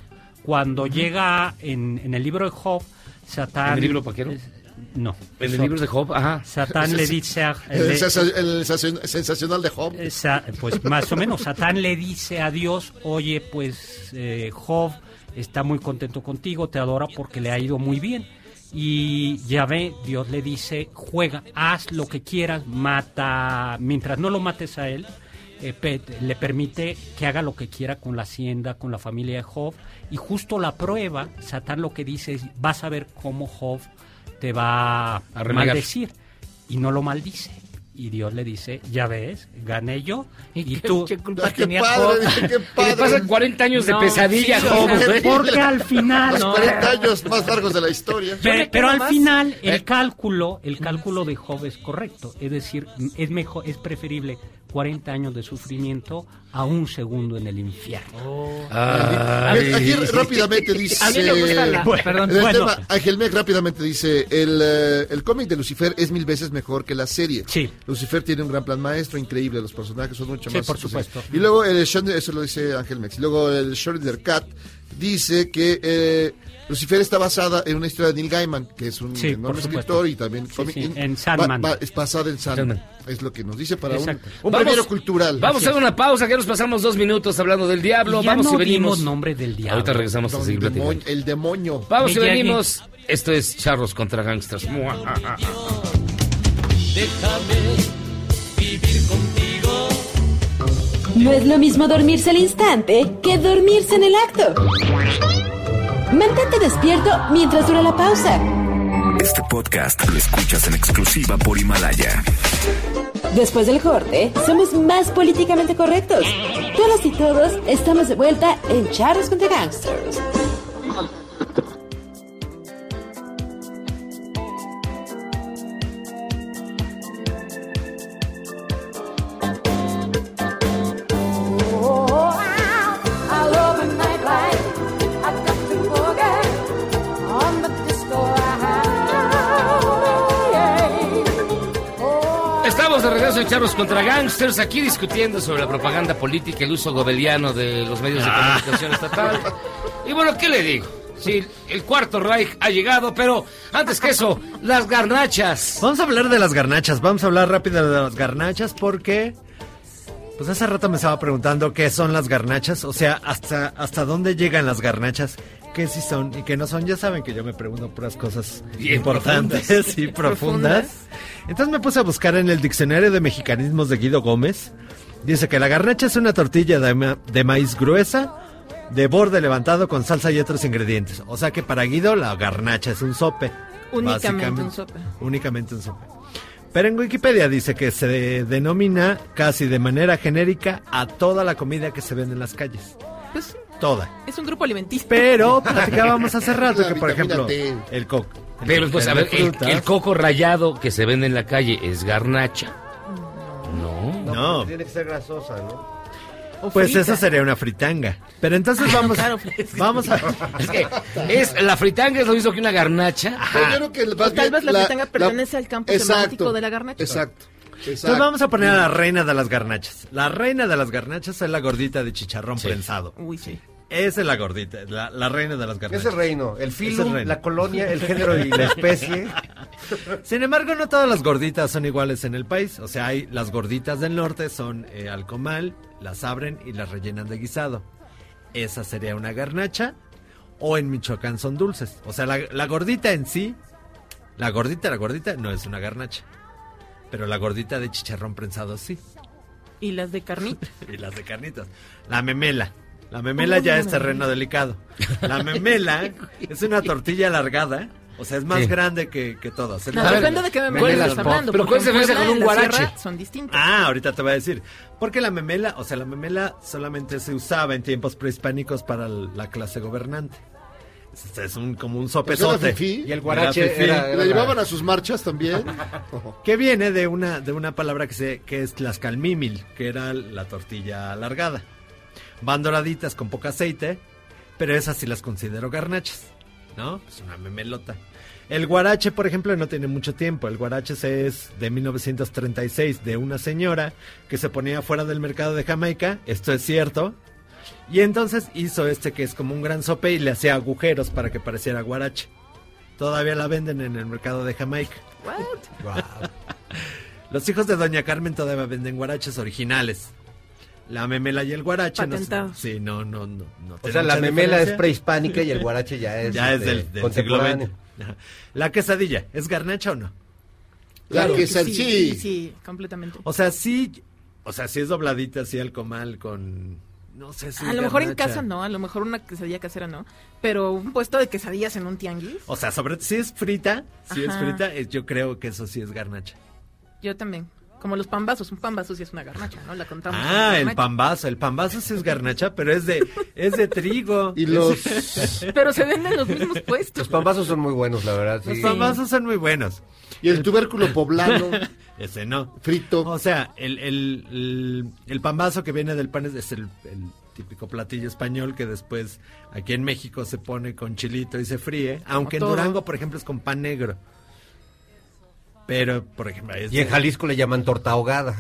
Cuando llega en, en el libro de Job, Satán... ¿En el libro paquero? es- No. En el libro de Job, ajá. Satán le dice a... El, sensacional de Job. Esa- pues más o menos, Satán le dice a Dios, oye, pues eh, Job está muy contento contigo, te adora porque le ha ido muy bien. Y ya ve, Dios le dice, juega, haz lo que quieras, mata, mientras no lo mates a él, eh, le permite que haga lo que quiera con la hacienda, con la familia de Job. Y justo la prueba, Satán lo que dice es, vas a ver cómo Job te va a renegar. maldecir. Y no lo maldice. Y Dios le dice, ya ves, gané yo. Y, qué- tú... qué culpa Qué tenía padre, Job? qué *laughs* padre. le pasan 40 años de No, pesadilla, sí, Job. güey. Porque al final... Los 40 años más largos de la historia. Pero quedo al final el Eh. cálculo, el cálculo de Job es correcto, es decir, es mejor, es preferible 40 años de sufrimiento a un segundo en el infierno. Ay. Aquí rápidamente dice. A mí me gusta la- perdón, en el bueno. tema, Ángel Mec rápidamente dice: el, eh, el cómic de Lucifer es mil veces mejor que la serie. Sí. Lucifer tiene un gran plan maestro, increíble. Los personajes son mucho Sí, más. por supuesto. Y luego, el Sean- eso lo dice Ángel Mex. Y luego, el Sheridan Cat dice que eh, Lucifer está basada en una historia de Neil Gaiman, que es un Sí, enorme escritor y también Sí, en Sandman. es basada en Sandman. Sandman. Es lo que nos dice para un, Exacto. un Vamos- premio cultural. Vamos a hacer una pausa, que nos pasamos dos minutos hablando del diablo. Y ya Vamos no y venimos. nombre del diablo. Ahorita regresamos a seguir platicando. demonio- el demonio. Vamos y venimos. Esto es Charros contra Gangsters. No es lo mismo dormirse al instante que dormirse en el acto. Mantente despierto mientras dura la pausa. Este podcast lo escuchas en exclusiva por Himalaya. Después del corte, somos más políticamente correctos. Todos y todos estamos de vuelta en Charros contra Gangsters. En Charros contra Gangsters, aquí discutiendo sobre la propaganda política, el uso gobeliano de los medios de Ah. comunicación estatal. Y bueno, ¿qué le digo? Sí, el cuarto Reich ha llegado, pero antes que eso, las garnachas. Vamos a hablar de las garnachas, vamos a hablar rápido de las garnachas porque... Pues hace rato me estaba preguntando qué son las garnachas, o sea, hasta, hasta dónde llegan las garnachas, qué sí son y qué no son. Ya saben que yo me pregunto puras cosas Bien importantes profundas. y profundas. Entonces me puse a buscar en el diccionario de mexicanismos de Guido Gómez. Dice que la garnacha es una tortilla de, ma- de maíz gruesa, de borde levantado con salsa y otros ingredientes. O sea que para Guido la garnacha es un sope. Únicamente un sope. Únicamente un sope. Pero en Wikipedia dice que se de- denomina casi de manera genérica a toda la comida que se vende en las calles. Pues Toda. es un grupo alimenticio. Pero *laughs* platicábamos hace rato que, por ejemplo, T. el coco. el Pero pues a ver, el, coco rallado que se vende en la calle es garnacha. No. No. Tiene que ser grasosa, ¿no? Pues eso sería una fritanga. Pero entonces vamos, claro. vamos a... *laughs* Es que es, la fritanga es lo mismo que una garnacha. Pero yo creo que tal bien vez la fritanga pertenece al campo Exacto, semántico de la garnacha. Exacto. Entonces vamos a poner a la reina de las garnachas. La reina de las garnachas es la gordita de chicharrón Sí. prensado. Uy, sí. Esa es la gordita, la, la reina de las ¿Qué es garnachas. el reino? El filum, el reino. la colonia, el género y la especie. *laughs* Sin embargo, no todas las gorditas son iguales en el país. O sea, hay las gorditas del norte son eh, al comal, las abren y las rellenan de guisado. Esa sería una garnacha. O en Michoacán son dulces. O sea, la, la gordita en sí, la gordita, la gordita no es una garnacha. Pero la gordita de chicharrón prensado sí. Y las de carnita. *laughs* Y las de carnitas. La memela. La memela ya es terreno delicado. La memela es una tortilla alargada. O sea, es más Sí. grande que, que todas. Es No, la- depende de qué ¿cuál memela es la- estás hablando. pero cuál se con un guarache? Son distintas. Ah, ahorita te voy a decir. Porque la memela, o sea, la memela solamente se usaba en tiempos prehispánicos para la clase gobernante. Es, es un, como un fifí. Y el guarache fifí. era- ¿Y la llevaban a sus marchas también? *laughs* Que viene de una, de una palabra que, se, que es tlaxcalmímil, que era la tortilla alargada. Van doraditas con poco aceite, pero esas sí las considero garnachas, ¿no? Es una memelota. El guarache, por ejemplo, no tiene mucho tiempo. El guarache es de 1936 de una señora que se ponía fuera del mercado de Jamaica, esto es cierto. Y entonces hizo este que es como un gran sope y le hacía agujeros para que pareciera guarache. Todavía la venden en el mercado de Jamaica. *laughs* Los hijos de Doña Carmen todavía venden guaraches originales. La memela y el guarache no, sí, no, no, no, no O sea, la memela es prehispánica y el guarache ya es, ya es este, del, del siglo. XX. La quesadilla, ¿es garnacha o no? La Claro que que sal- sí, sí. sí, sí, completamente. O sea, sí, o sea, sí es dobladita así al comal con, no sé si a lo mejor en casa no, a lo mejor una quesadilla casera no, pero un puesto de quesadillas en un tianguis, O sea, sobre si es frita, si es frita, yo creo que eso sí es garnacha. yo también. Como los pambazos, un pambazo sí es una garnacha, ¿no? La contamos. Ah, el pambazo, el pambazo sí es garnacha, pero es de, es de trigo. *laughs* Y los... *laughs* Pero se venden en los mismos puestos. Los pambazos son muy buenos, la verdad. Los pambazos son muy buenos. Y el tubérculo poblano *laughs* Ese no. frito. O sea, el, el, el, el pambazo que viene del pan es, es el, el típico platillo español que después aquí en México se pone con chilito y se fríe. Aunque en. Durango, por ejemplo, es con pan negro. Pero, por ejemplo, Y en Jalisco le llaman torta ahogada.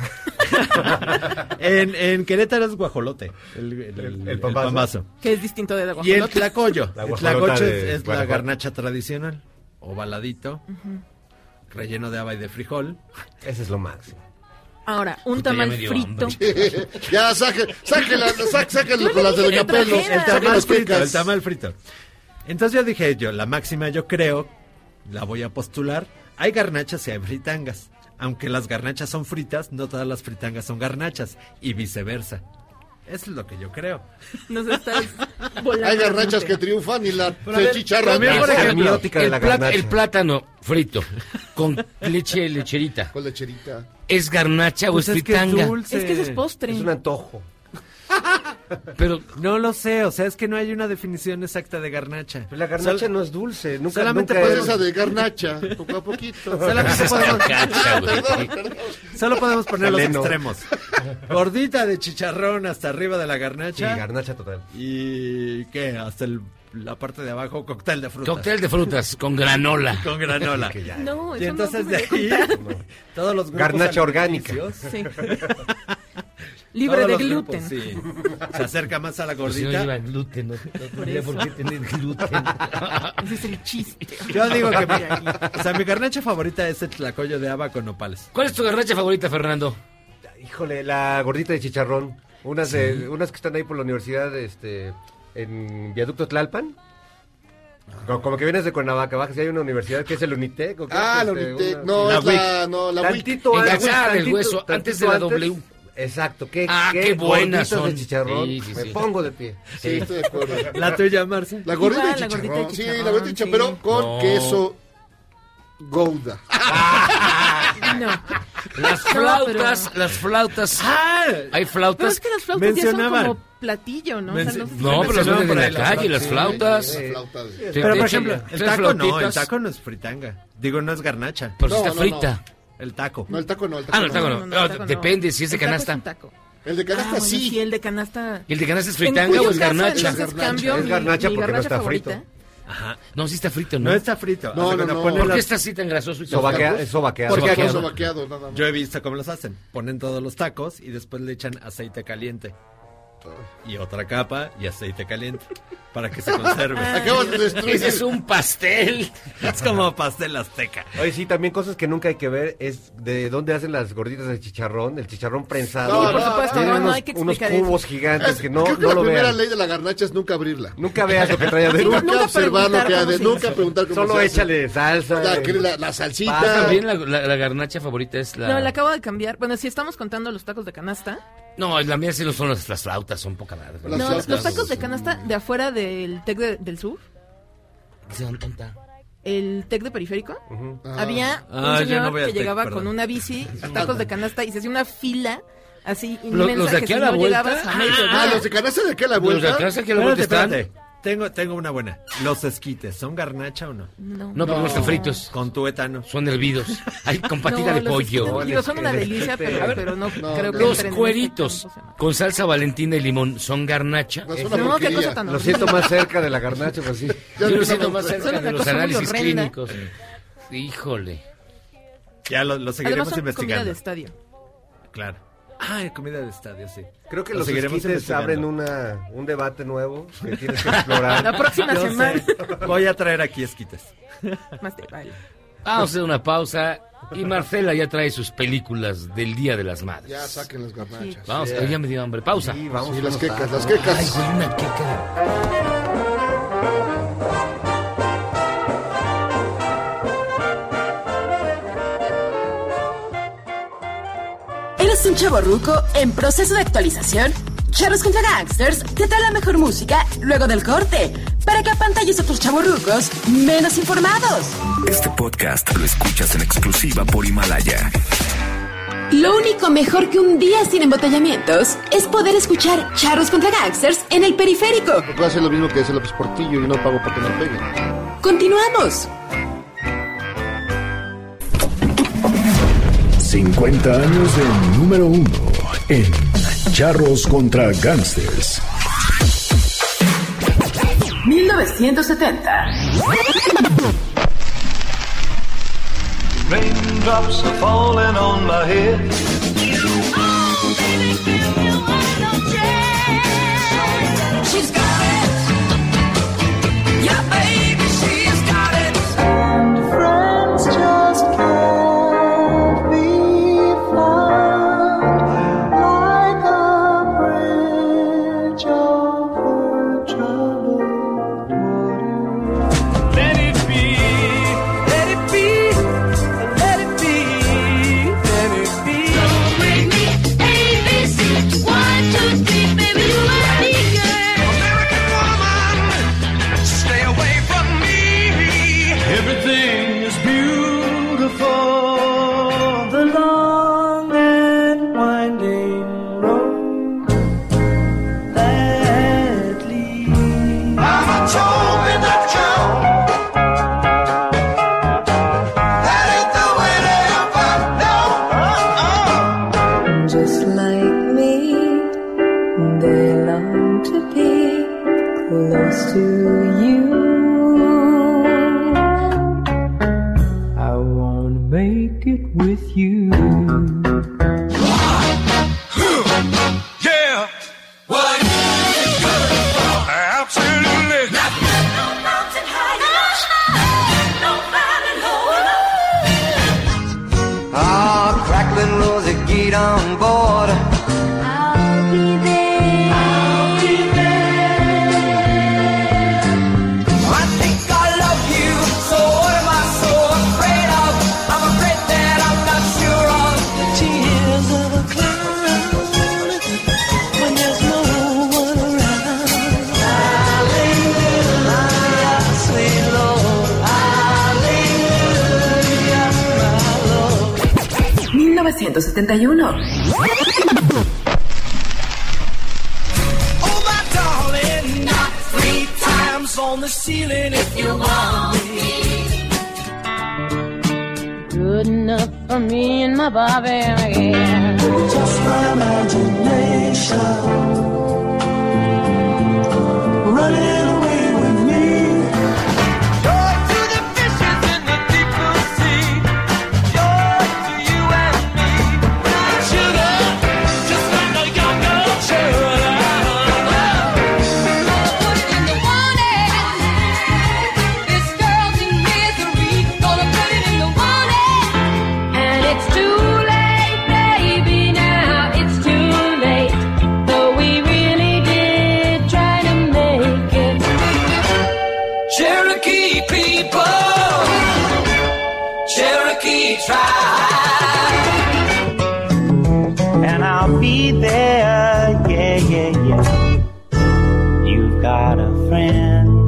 *laughs* en, en Querétaro es guajolote. El, el- el- El el pambazo. pambazo. Que es distinto de la Y el tlacoyo. La el tlacoyo es, es la garnacha tradicional. Ovaladito. Relleno de haba y de frijol. Ese es lo máximo. Ahora, un Puta, *laughs* *laughs* tamal frito. ya, saque, sáquela, saque, sáquenlo con las de Doña. Pelos. El tamal frito, el tamal frito. Entonces yo dije yo, la máxima yo creo, la voy a postular. Hay garnachas y hay fritangas. Aunque las garnachas son fritas, no todas las fritangas son garnachas. Y viceversa. Es lo que yo creo. Nos estás *laughs* volando. Hay garnachas que triunfan y la chicharra. también, por La ejemplo, semiótica de El, la plata- garnacha. el plátano frito con leche lecherita. Con lecherita. ¿Es garnacha Pues o es es que es fritanga? dulce. Es que es postre. Es un antojo. *laughs* Pero No lo sé, o sea, es que no hay una definición exacta de garnacha. Pero la garnacha Sol- no es dulce. Nunca, solamente nunca Pues es- esa de garnacha, poco a poquito. *laughs* Solamente podemos, Cacha, güey. Perdón, perdón. solo podemos poner los Galeno. extremos. Gordita de chicharrón hasta arriba de la Sí, garnacha. garnacha total. ¿Y qué? Hasta el la parte de abajo, cóctel de frutas. Cóctel de frutas con granola. *laughs* Con granola. No, y eso no entonces se de ahí, todos los grupos Garnacha orgánica. Sí. Libre todos de gluten. grupos, sí. *laughs* Se acerca más a la Pues si no gordita. lleva gluten, no, no Por tendría por eso. qué tener gluten. *laughs* Ese es el chiste. Yo digo que mi, o sea, mi garnacha favorita es el tlacoyo de haba con nopales. ¿Cuál es tu garnacha favorita, Fernando? Híjole, la gordita de chicharrón. Unas, de, unas que están ahí por la universidad, este, en Viaducto Tlalpan. Como, como que vienes de Cuernavaca, bajas y hay una universidad que es el Unitec. ¿o qué Ah, es, la este, Unitec. una- No, La es la, no, la. Tantito antes, tantito- Hueso, antes de la W. Exacto, qué, Ah, qué buenas son. de chicharrón. Sí, sí, Me sí. pongo de pie. Sí, estoy de acuerdo. La tuya, Marce. La gordita Igual, de la gordita chicharrón. de Sí, chicharrón, la gordita de chicharrón, sí. pero con No. queso Gouda. *laughs* No. Las No, flautas, pero- las flautas. Ah, Hay Pero flautas. es que las flautas ya son como platillo, ¿no? O sea, no- No, pero las venden por en la las calle, las flautas. Sí, Pero por ejemplo, el taco no, el taco no es fritanga. Digo, no es garnacha. Pero si está no, frita. El taco. No, el taco no, el taco Ah, no, el taco no. no, no, el taco no. Depende si es de El canasta. un taco. El de canasta Ah, bueno, sí. sí, el de canasta. ¿Y el de canasta es fritanga o es garnacha? entonces, Garnacha. Es garnacha mi porque no garnacha está favorita. frito. Ajá. No, sí está frito, ¿no? No está frito. No, no, no. ¿Por qué está así tan grasoso? y tan Sobakea- flaco? es sobaqueado. Porque Sobaqueado. queso vaqueado, nada más. Yo he visto cómo los hacen. Ponen todos los tacos y después le echan aceite caliente. Y otra capa y aceite caliente. Para que se conserve. *laughs* Acabas de destruir. Ese es un pastel. es como pastel azteca. Oye, sí, también cosas que nunca hay que ver es de dónde hacen las gorditas de chicharrón, el chicharrón prensado. No, Sí, por no, supuesto, no, no unos, hay que unos eso. cubos gigantes Es- que no, creo que no la lo primera vean. ley de la garnacha es nunca abrirla. Nunca veas lo que trae adentro. Nunca, nunca observar lo que se nunca preguntar cómo Solo se hace. échale salsa. La, eh. la, la salsita. También la, la- la garnacha favorita es la... No, le acabo de cambiar. Bueno, si estamos contando los tacos de canasta. No, la mía sí no son las, las flautas, son poca madre. No, flautas. los tacos de canasta de afuera del TEC de- del sur. ¿De dónde está? El TEC de periférico. Ah. Había un Ah, señor no que llegaba perdón. con una bici, *laughs* tacos de canasta y se hacía una fila así ¿Los- inmensa los de que aquí a la no vuelta? llegabas a Ah. Ah, los de canasta de aquí a la Los de vuelta. atrás aquí a la vuelta están... Tengo, tengo una buena. Los esquites, ¿son garnacha o no? No, No, porque no están fritos. Con tuétano. Son hervidos. Hay con patita No, de los pollo. esquites, digo, son una delicia, pero, A ver, pero no, no, creo que Los cueritos este con salsa valentina y limón son garnacha. No, es se una llama. No, qué porquería. cosa tan Lo siento más cerca de la garnacha, pues sí. *laughs* Yo lo siento más cerca Son de los análisis clínicos. Híjole. Ya lo, lo Además seguiremos son comida investigando. de estadio. Claro. Ah, comida de estadio, sí. Creo que Lo los seguiremos esquites abren una, un debate nuevo que *laughs* tienes que explorar. La próxima Yo semana. sé. Voy a traer aquí esquites. Más te vale. Vamos a hacer una pausa. Y Marcela ya trae sus películas del Día de las Madres. Ya saquen las garnachas. Vamos, ahí ya me dio hambre. Pausa. Sí, vamos Sí, las quecas, las quecas. Ay, güey, una queca. ¿Eres un chavo ruco en proceso de actualización? Charros contra Gangsters te trae la mejor música luego del corte para que apantalles a otros chavos rucos menos informados. Este podcast lo escuchas en exclusiva por Himalaya. Lo único mejor que un día sin embotellamientos es poder escuchar Charros contra Gangsters en el periférico. Puedo hacer lo mismo que hace López Portillo y no pago para que me peguen. Continuamos. 50 años de número uno en Charros contra Gangsters. 1970. Raindrops are falling on my head. got a friend.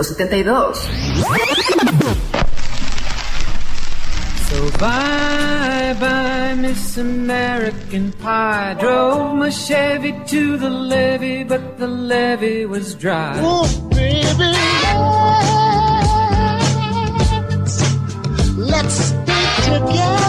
1972. So bye bye, Miss American Pie. Drove my Chevy to the levee, but the levee was dry. Oh, baby. Let's stay together.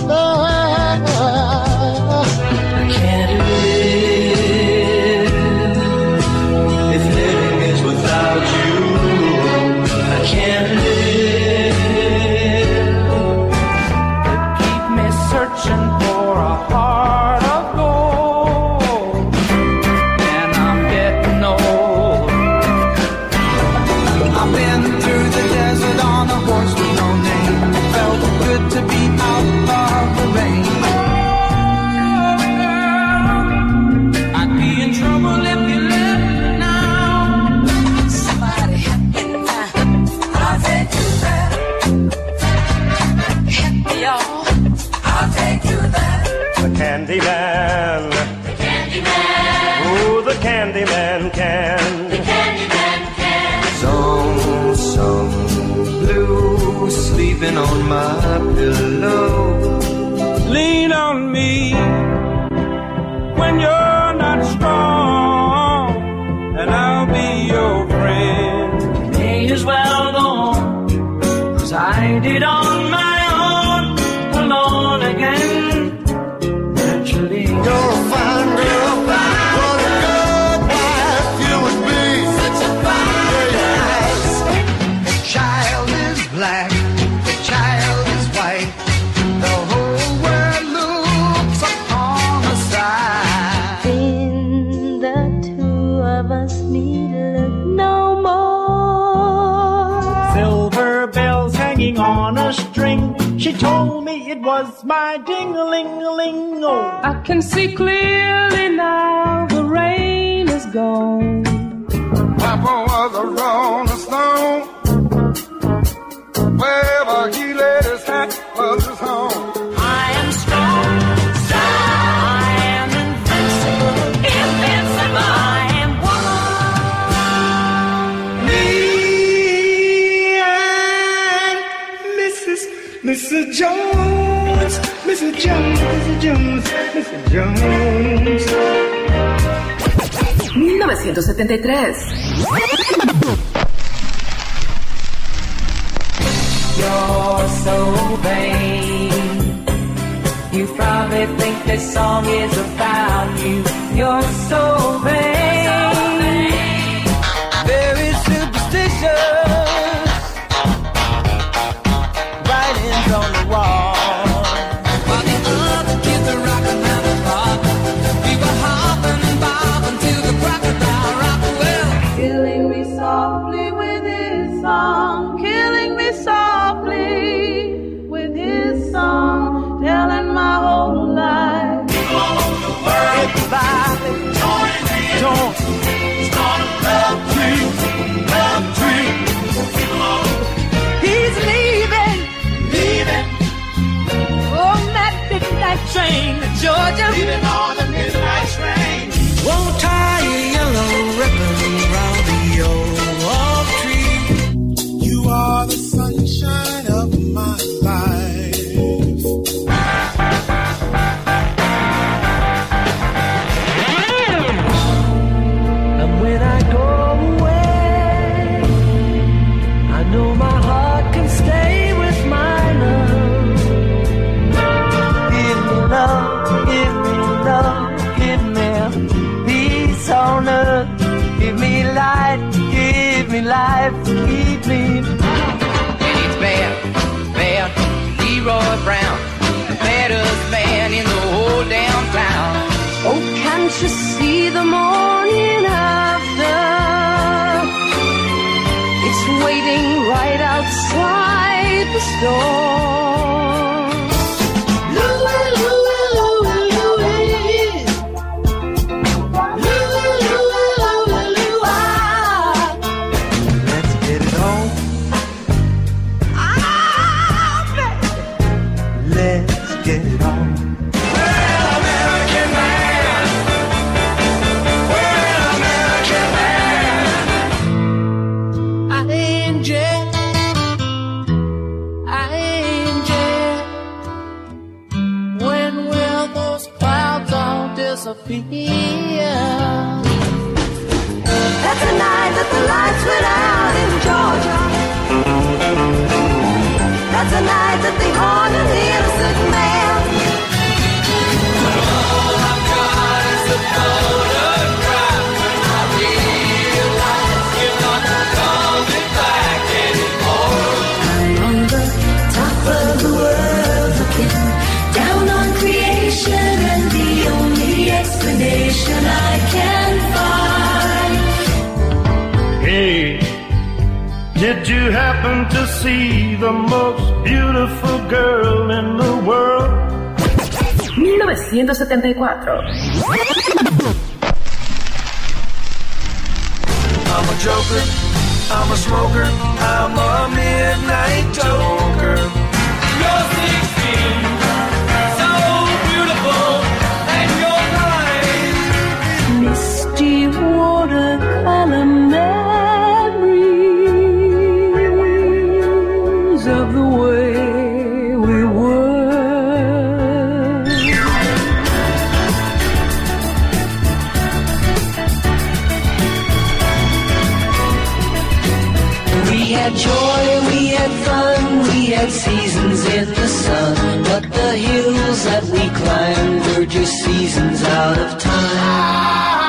can see clearly now the rain is gone. Papa was a rolling stone. Wherever he laid his hat was his home. I am strong, strong. I am invincible, invincible. I am woman. Me and Mrs. Mrs. Jones, Mrs. Jones, Mrs. Jones. 1973. You're so vain. You probably think this song is. You're so. Very superstitious. Georgia. Leaving all the morning after. It's waiting right outside the store. happened to see the most beautiful girl in the world. 1974. I'm a joker, I'm a smoker, I'm a midnight joker. You're 16. out of time.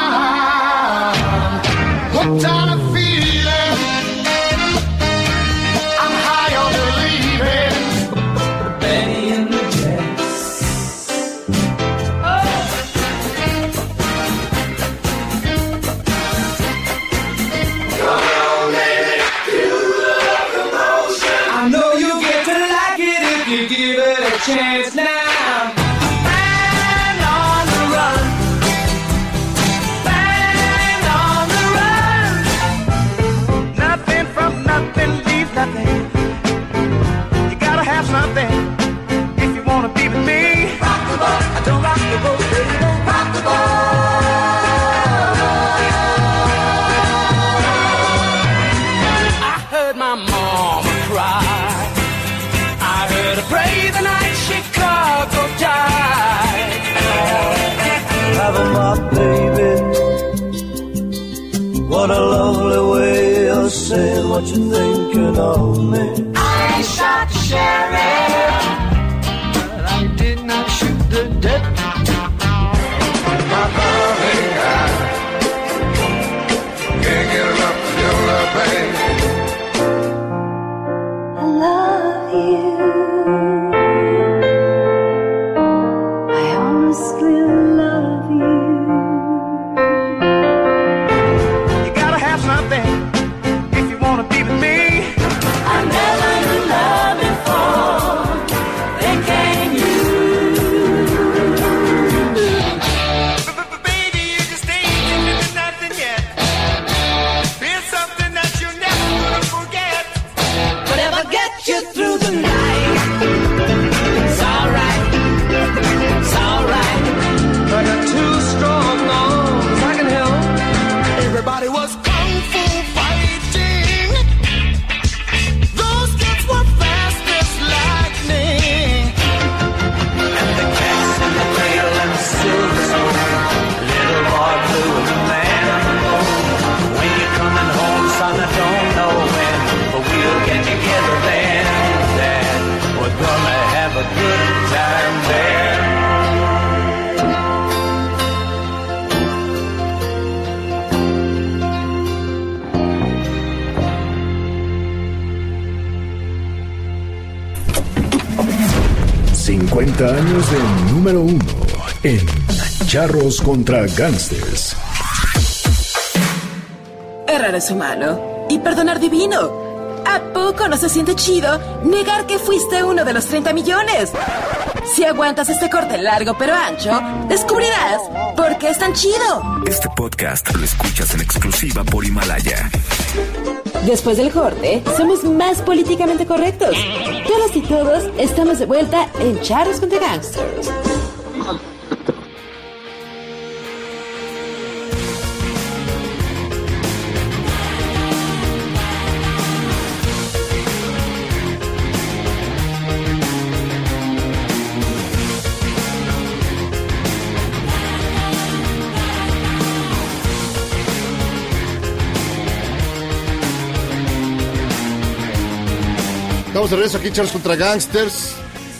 Contra Gangsters. Errar es humano y perdonar divino. ¿A poco no se siente chido negar que fuiste uno de los 30 millones? Si aguantas este corte largo pero ancho, descubrirás por qué es tan chido. Este podcast lo escuchas en exclusiva por Himalaya. Después del corte, somos más políticamente correctos. Todas y todos estamos de vuelta en Charros contra Gangsters. Estamos de regreso aquí, Charles contra Gangsters.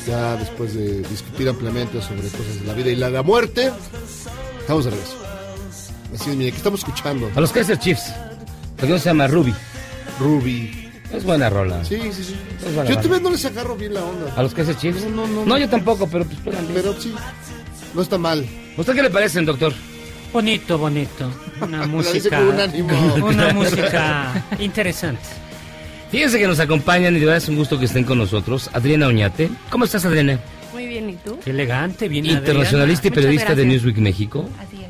Ya después de discutir ampliamente sobre cosas de la vida y la de la muerte, estamos de regreso. Así es, mire, ¿qué estamos escuchando? A los Kaiser Chiefs. La canción se llama Ruby. Ruby. Es buena rola. Sí, sí, sí. Es buena Yo todavía no les agarro bien la onda. ¿A los Kaiser Chiefs? No, no, No, yo tampoco, pero pues espérame. Pero sí, no está mal. ¿Usted qué le parecen, doctor? Bonito, bonito. Una *laughs* música. con un ánimo. Una *laughs* música interesante. Fíjense que nos acompañan y de verdad es un gusto que estén con nosotros. Adriana Oñate. ¿Cómo estás, Adriana? Muy bien, ¿y tú? Qué elegante, bien Internacionalista y periodista de. Newsweek México. Así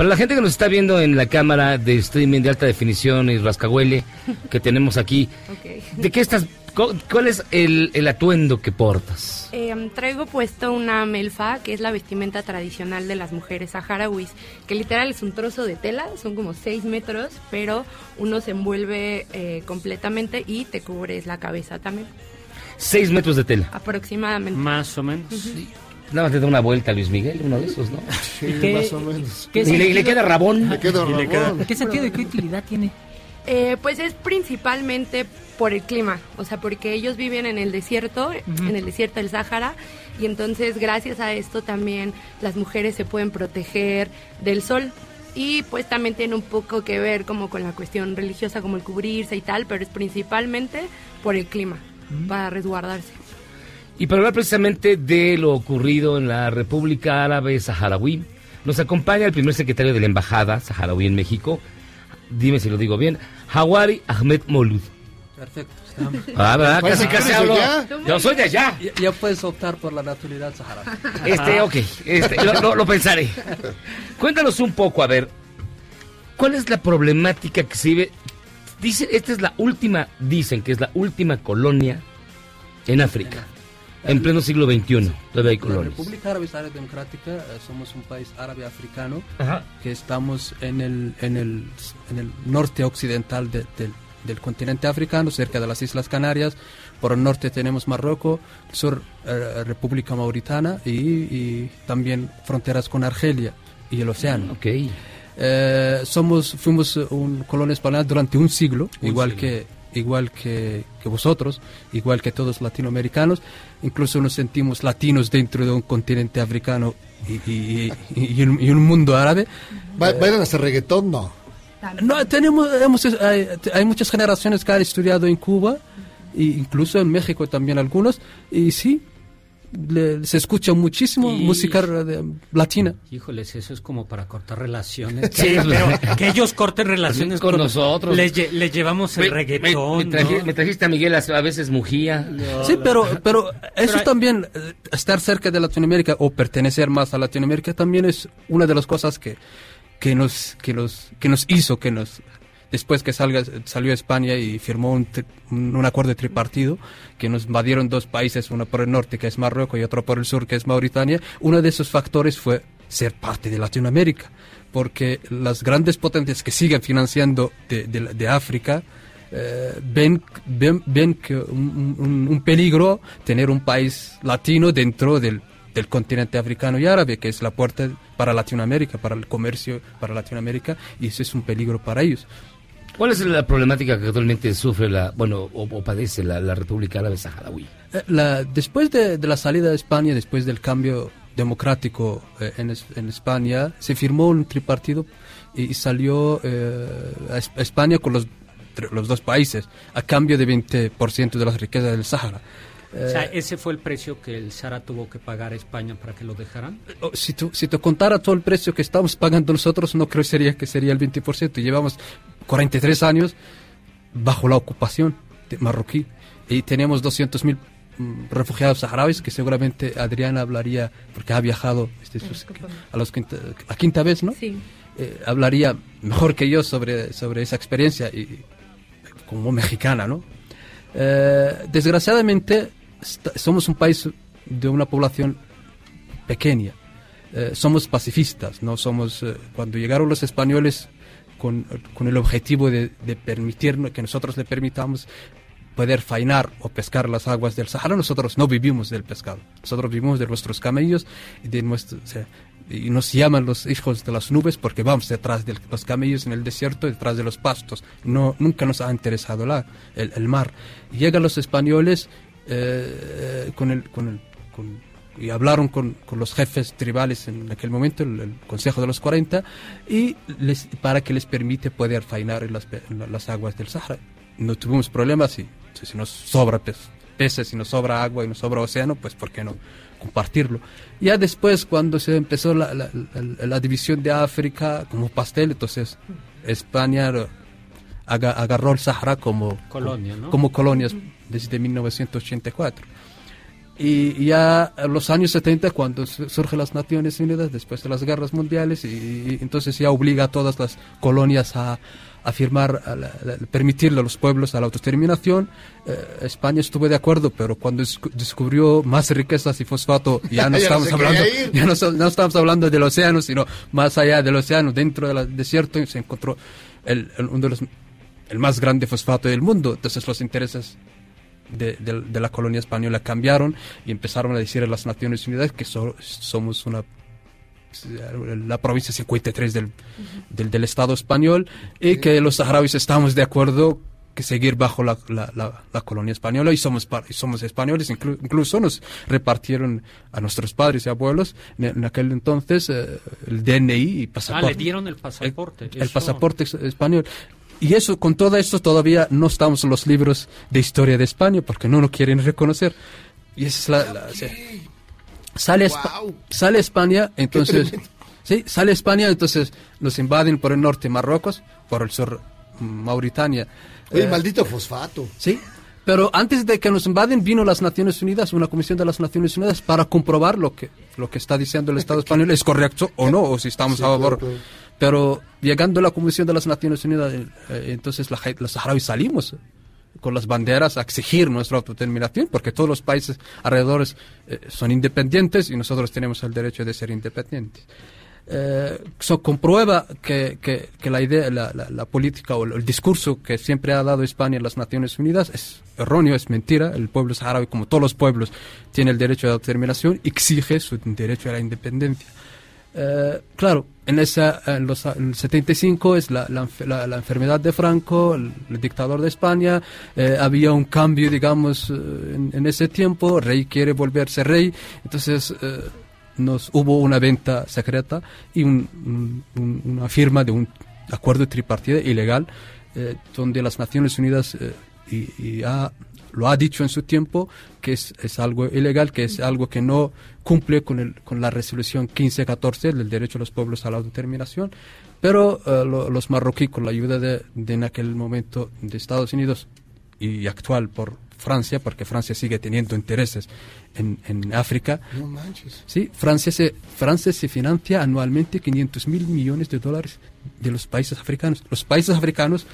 para la gente que nos está viendo en la cámara de streaming de alta definición y rascahuele que tenemos aquí, *laughs* Ok. ¿de qué estás? cu- ¿Cuál es el, el atuendo que portas? Eh, traigo puesto una melfa, que es la vestimenta tradicional de las mujeres saharauis, que literal es un trozo de tela, son como 6 metros, pero uno se envuelve eh, completamente y te cubres la cabeza también, Seis metros de tela. aproximadamente. Más o menos. Ujú. Nada más le da una vuelta a Luis Miguel, uno de esos, ¿no? Sí, ¿Qué- más o menos. qué Y le, y le sentido- queda rabón. Le queda Y le queda- rabón. ¿Qué sentido y qué utilidad tiene? Eh, pues es principalmente por el clima, o sea, porque ellos viven en el desierto, en el desierto del Sáhara, y entonces gracias a esto también las mujeres se pueden proteger del sol. Y pues también tiene un poco que ver como con la cuestión religiosa, como el cubrirse y tal, pero es principalmente por el clima, para resguardarse. Y para hablar precisamente de lo ocurrido en la República Árabe Saharaui, nos acompaña el primer secretario de la Embajada Saharaui en México, dime si lo digo bien, Hawari Ahmed Molud. Perfecto. Ah, ¿verdad? Pues, Casi, ¿tú casi hablo. Yo soy de allá. Ya, ya puedes optar por la naturalidad saharaui. Este, ok, este, lo, lo- lo pensaré. Cuéntanos un poco, a ver, ¿cuál es la problemática que se vive? Dice, esta es la última, dicen que es la última colonia en África. En pleno siglo XXI, todavía hay La colonias. República Árabe Saharaui Democrática eh, somos un país árabe africano Ajá. que estamos en el, en el, en el norte occidental de- del- del continente africano, cerca de las Islas Canarias. Por el norte tenemos Marruecos, sur eh, República Mauritana y, y también fronteras con Argelia y el océano. Eh, somos, fuimos un colonia española durante un siglo, Un igual siglo. que igual que, que vosotros, igual que todos latinoamericanos. Incluso nos sentimos latinos dentro de un continente africano y, y- y- y un, y un mundo árabe. Va- ¿Bailan hasta reggaetón? No. No, tenemos, hemos, hay, hay muchas generaciones que han estudiado en Cuba, e incluso en México también algunos, y sí, le- se escucha muchísimo Y- música de- latina. Híjoles, eso es como para cortar relaciones. Sí, *laughs* pero que ellos corten relaciones con nosotros. Les, lle- les llevamos el Me- reggaetón. Me, me traji- ¿no? me trajiste a Miguel a, a veces Mujía. Sí, pero, pero eso Pero también, eh, estar cerca de Latinoamérica o pertenecer más a Latinoamérica también es una de las cosas que, que, nos, que, nos, que nos hizo, que nos, después que salga, salió España y firmó un, un, acuerdo tripartido, que nos invadieron dos países, uno por el norte que es Marruecos y otro por el sur que es Mauritania, uno de esos factores fue ser parte de Latinoamérica, porque las grandes potencias que siguen financiando de, de- África, eh, ven, ven, ven que un, un- un peligro tener un país latino dentro del, del continente africano y árabe, que es la puerta para Latinoamérica, para el comercio para Latinoamérica, y eso es un peligro para ellos. ¿Cuál es la problemática que actualmente sufre la, bueno, o, o padece la, la República Árabe Saharaui? Eh, la- después de, de la salida de España, después del cambio democrático eh, en, en España, se firmó un tripartido y, y salió eh, a Es- a España con los, los dos países a cambio de 20% de las riquezas del Sahara. O sea, Eh, ese fue el precio que el Sara tuvo que pagar a España para que lo dejaran. Oh, si, tú- si te contara todo el precio que estamos pagando nosotros, no creo sería que sería el 20%. Llevamos 43 años bajo la ocupación de marroquí y tenemos 200.000 mm, refugiados saharauis que seguramente Adriana hablaría, porque ha viajado este, sus- a, los quinta, a quinta vez, ¿no? Sí. Eh, hablaría mejor que yo sobre, sobre esa experiencia y, como mexicana, ¿no? Eh, desgraciadamente, esta- somos un país de una población pequeña. Eh, somos pacifistas, no somos. cuando llegaron los españoles con, el objetivo de, permitirnos que nosotros le permitamos poder faenar o pescar las aguas del Sahara, nosotros no vivimos del pescado. Nosotros vivimos de nuestros camellos y nos llaman los hijos de las nubes porque vamos detrás de los camellos en el desierto, detrás de los pastos. No, nunca nos ha interesado la, el, mar. Llegan los españoles eh, con el, con el, con- y hablaron con, con los jefes tribales en aquel momento, el, el Consejo de los 40, y les, para que les permite poder faenar en las, en la- las aguas del Sahara. No tuvimos problemas y si, nos sobra pez- peces, si nos sobra agua y nos sobra océano, pues ¿por qué no compartirlo? Ya después, cuando se empezó la, la- la- la división de África como pastel, entonces España aga- agarró el Sahara como Colonia, ¿no? como colonias desde 1984. Y ya en los años 70, cuando su- surgen las Naciones Unidas, después de las guerras mundiales, y, y entonces ya obliga a todas las colonias a, a firmar, a la- permitirle a los pueblos a la autodeterminación. Eh, España estuvo de acuerdo, pero cuando descu- descubrió más riquezas y fosfato, *laughs* ya no Ya estamos hablando, ya no, estamos hablando del océano, sino más allá del océano, dentro del desierto, se encontró el, el- uno de los el más grande fosfato del mundo. Entonces los intereses de, de- de la colonia española cambiaron y empezaron a decir a las Naciones Unidas que so- somos una la provincia 53 del, del, del Estado español y que los saharauis estamos de acuerdo que seguir bajo la, la, la- la colonia española y somos, y somos españoles, inclu- incluso nos repartieron a nuestros padres y abuelos en, en aquel entonces eh, el DNI y Ah, pasaporte. le dieron el pasaporte. El Eso- pasaporte español. Y eso, con todo esto, todavía no estamos en los libros de historia de España porque no lo quieren reconocer. Y esa es la. la- o sea, sale, Espa- sale España, entonces. Sí, sale España, entonces nos invaden por el norte Marruecos, por el sur Mauritania. Oye, Eh, maldito fosfato. Sí, pero antes de que nos invaden vino las Naciones Unidas, una comisión de las Naciones Unidas para comprobar lo que lo que está diciendo el *laughs* Estado español es correcto o no, o si estamos Sí, a favor. claro, claro. Pero llegando a la Comisión de las Naciones Unidas, eh, entonces la los saharauis salimos con las banderas a exigir nuestra autodeterminación, porque todos los países alrededores eh, son independientes y nosotros tenemos el derecho de ser independientes. Eh, eso comprueba que, la idea, la, la- la política o el discurso que siempre ha dado España en las Naciones Unidas es erróneo, es mentira. El pueblo saharaui, como todos los pueblos, tiene el derecho de autodeterminación, exige su derecho a la independencia. Eh, claro, en, esa, en los en el 75 es la, la, enfe- la- la enfermedad de Franco, el, el dictador de España, eh, había un cambio, digamos, eh, en, ese tiempo, rey quiere volverse rey, entonces nos hubo una venta secreta y un- un- un- una firma de un acuerdo tripartita ilegal, donde las Naciones Unidas y, y ha- lo ha dicho en su tiempo que es, es algo ilegal, que es algo que no cumple con, el, con la resolución 1514 del derecho de los pueblos a la autodeterminación, pero eh, lo- los marroquíes, con la ayuda de, de en aquel momento de Estados Unidos y actual por Francia, porque Francia sigue teniendo intereses en, en África, No manches. Sí, Francia se, Francia se financia anualmente 500 mil millones de dólares de los países africanos. Los países africanos,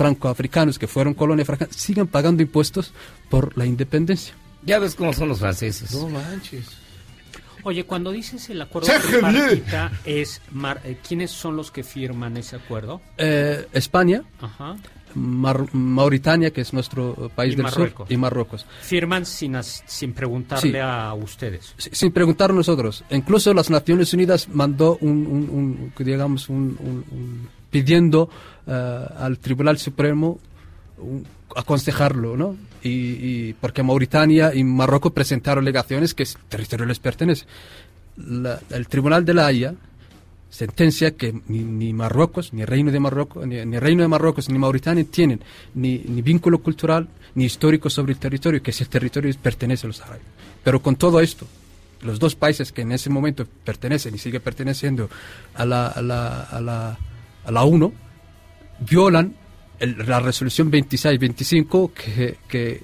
francoafricanos que fueron colonia francesa, siguen pagando impuestos por la independencia. Ya ves cómo son los franceses. No manches. Oye, cuando dices el acuerdo tripartita, es mar- eh, ¿quiénes son los que firman ese acuerdo? Eh, España, Ajá. Mar- Mauritania, que es nuestro país Y del Marruecos. sur, y Marruecos. Firman sin, as- sin preguntarle Sí. a ustedes. Sí, sin preguntar nosotros. Incluso las Naciones Unidas mandó un, un- un- digamos, un, un- un- pidiendo eh, al Tribunal Supremo aconsejarlo, ¿no? Y, porque Mauritania y Marruecos presentaron alegaciones que el territorio les pertenece. La- el Tribunal de la Haya sentencia que ni, ni Marruecos, ni Reino de Marruecos, ni, Reino de Marruecos, ni Mauritania tienen ni, ni vínculo cultural ni histórico sobre el territorio, que ese territorio pertenece a los árabes. Pero con todo esto, los dos países que en ese momento pertenecen y sigue perteneciendo a la, a la UNO, violan el- la resolución 26-25 que, que,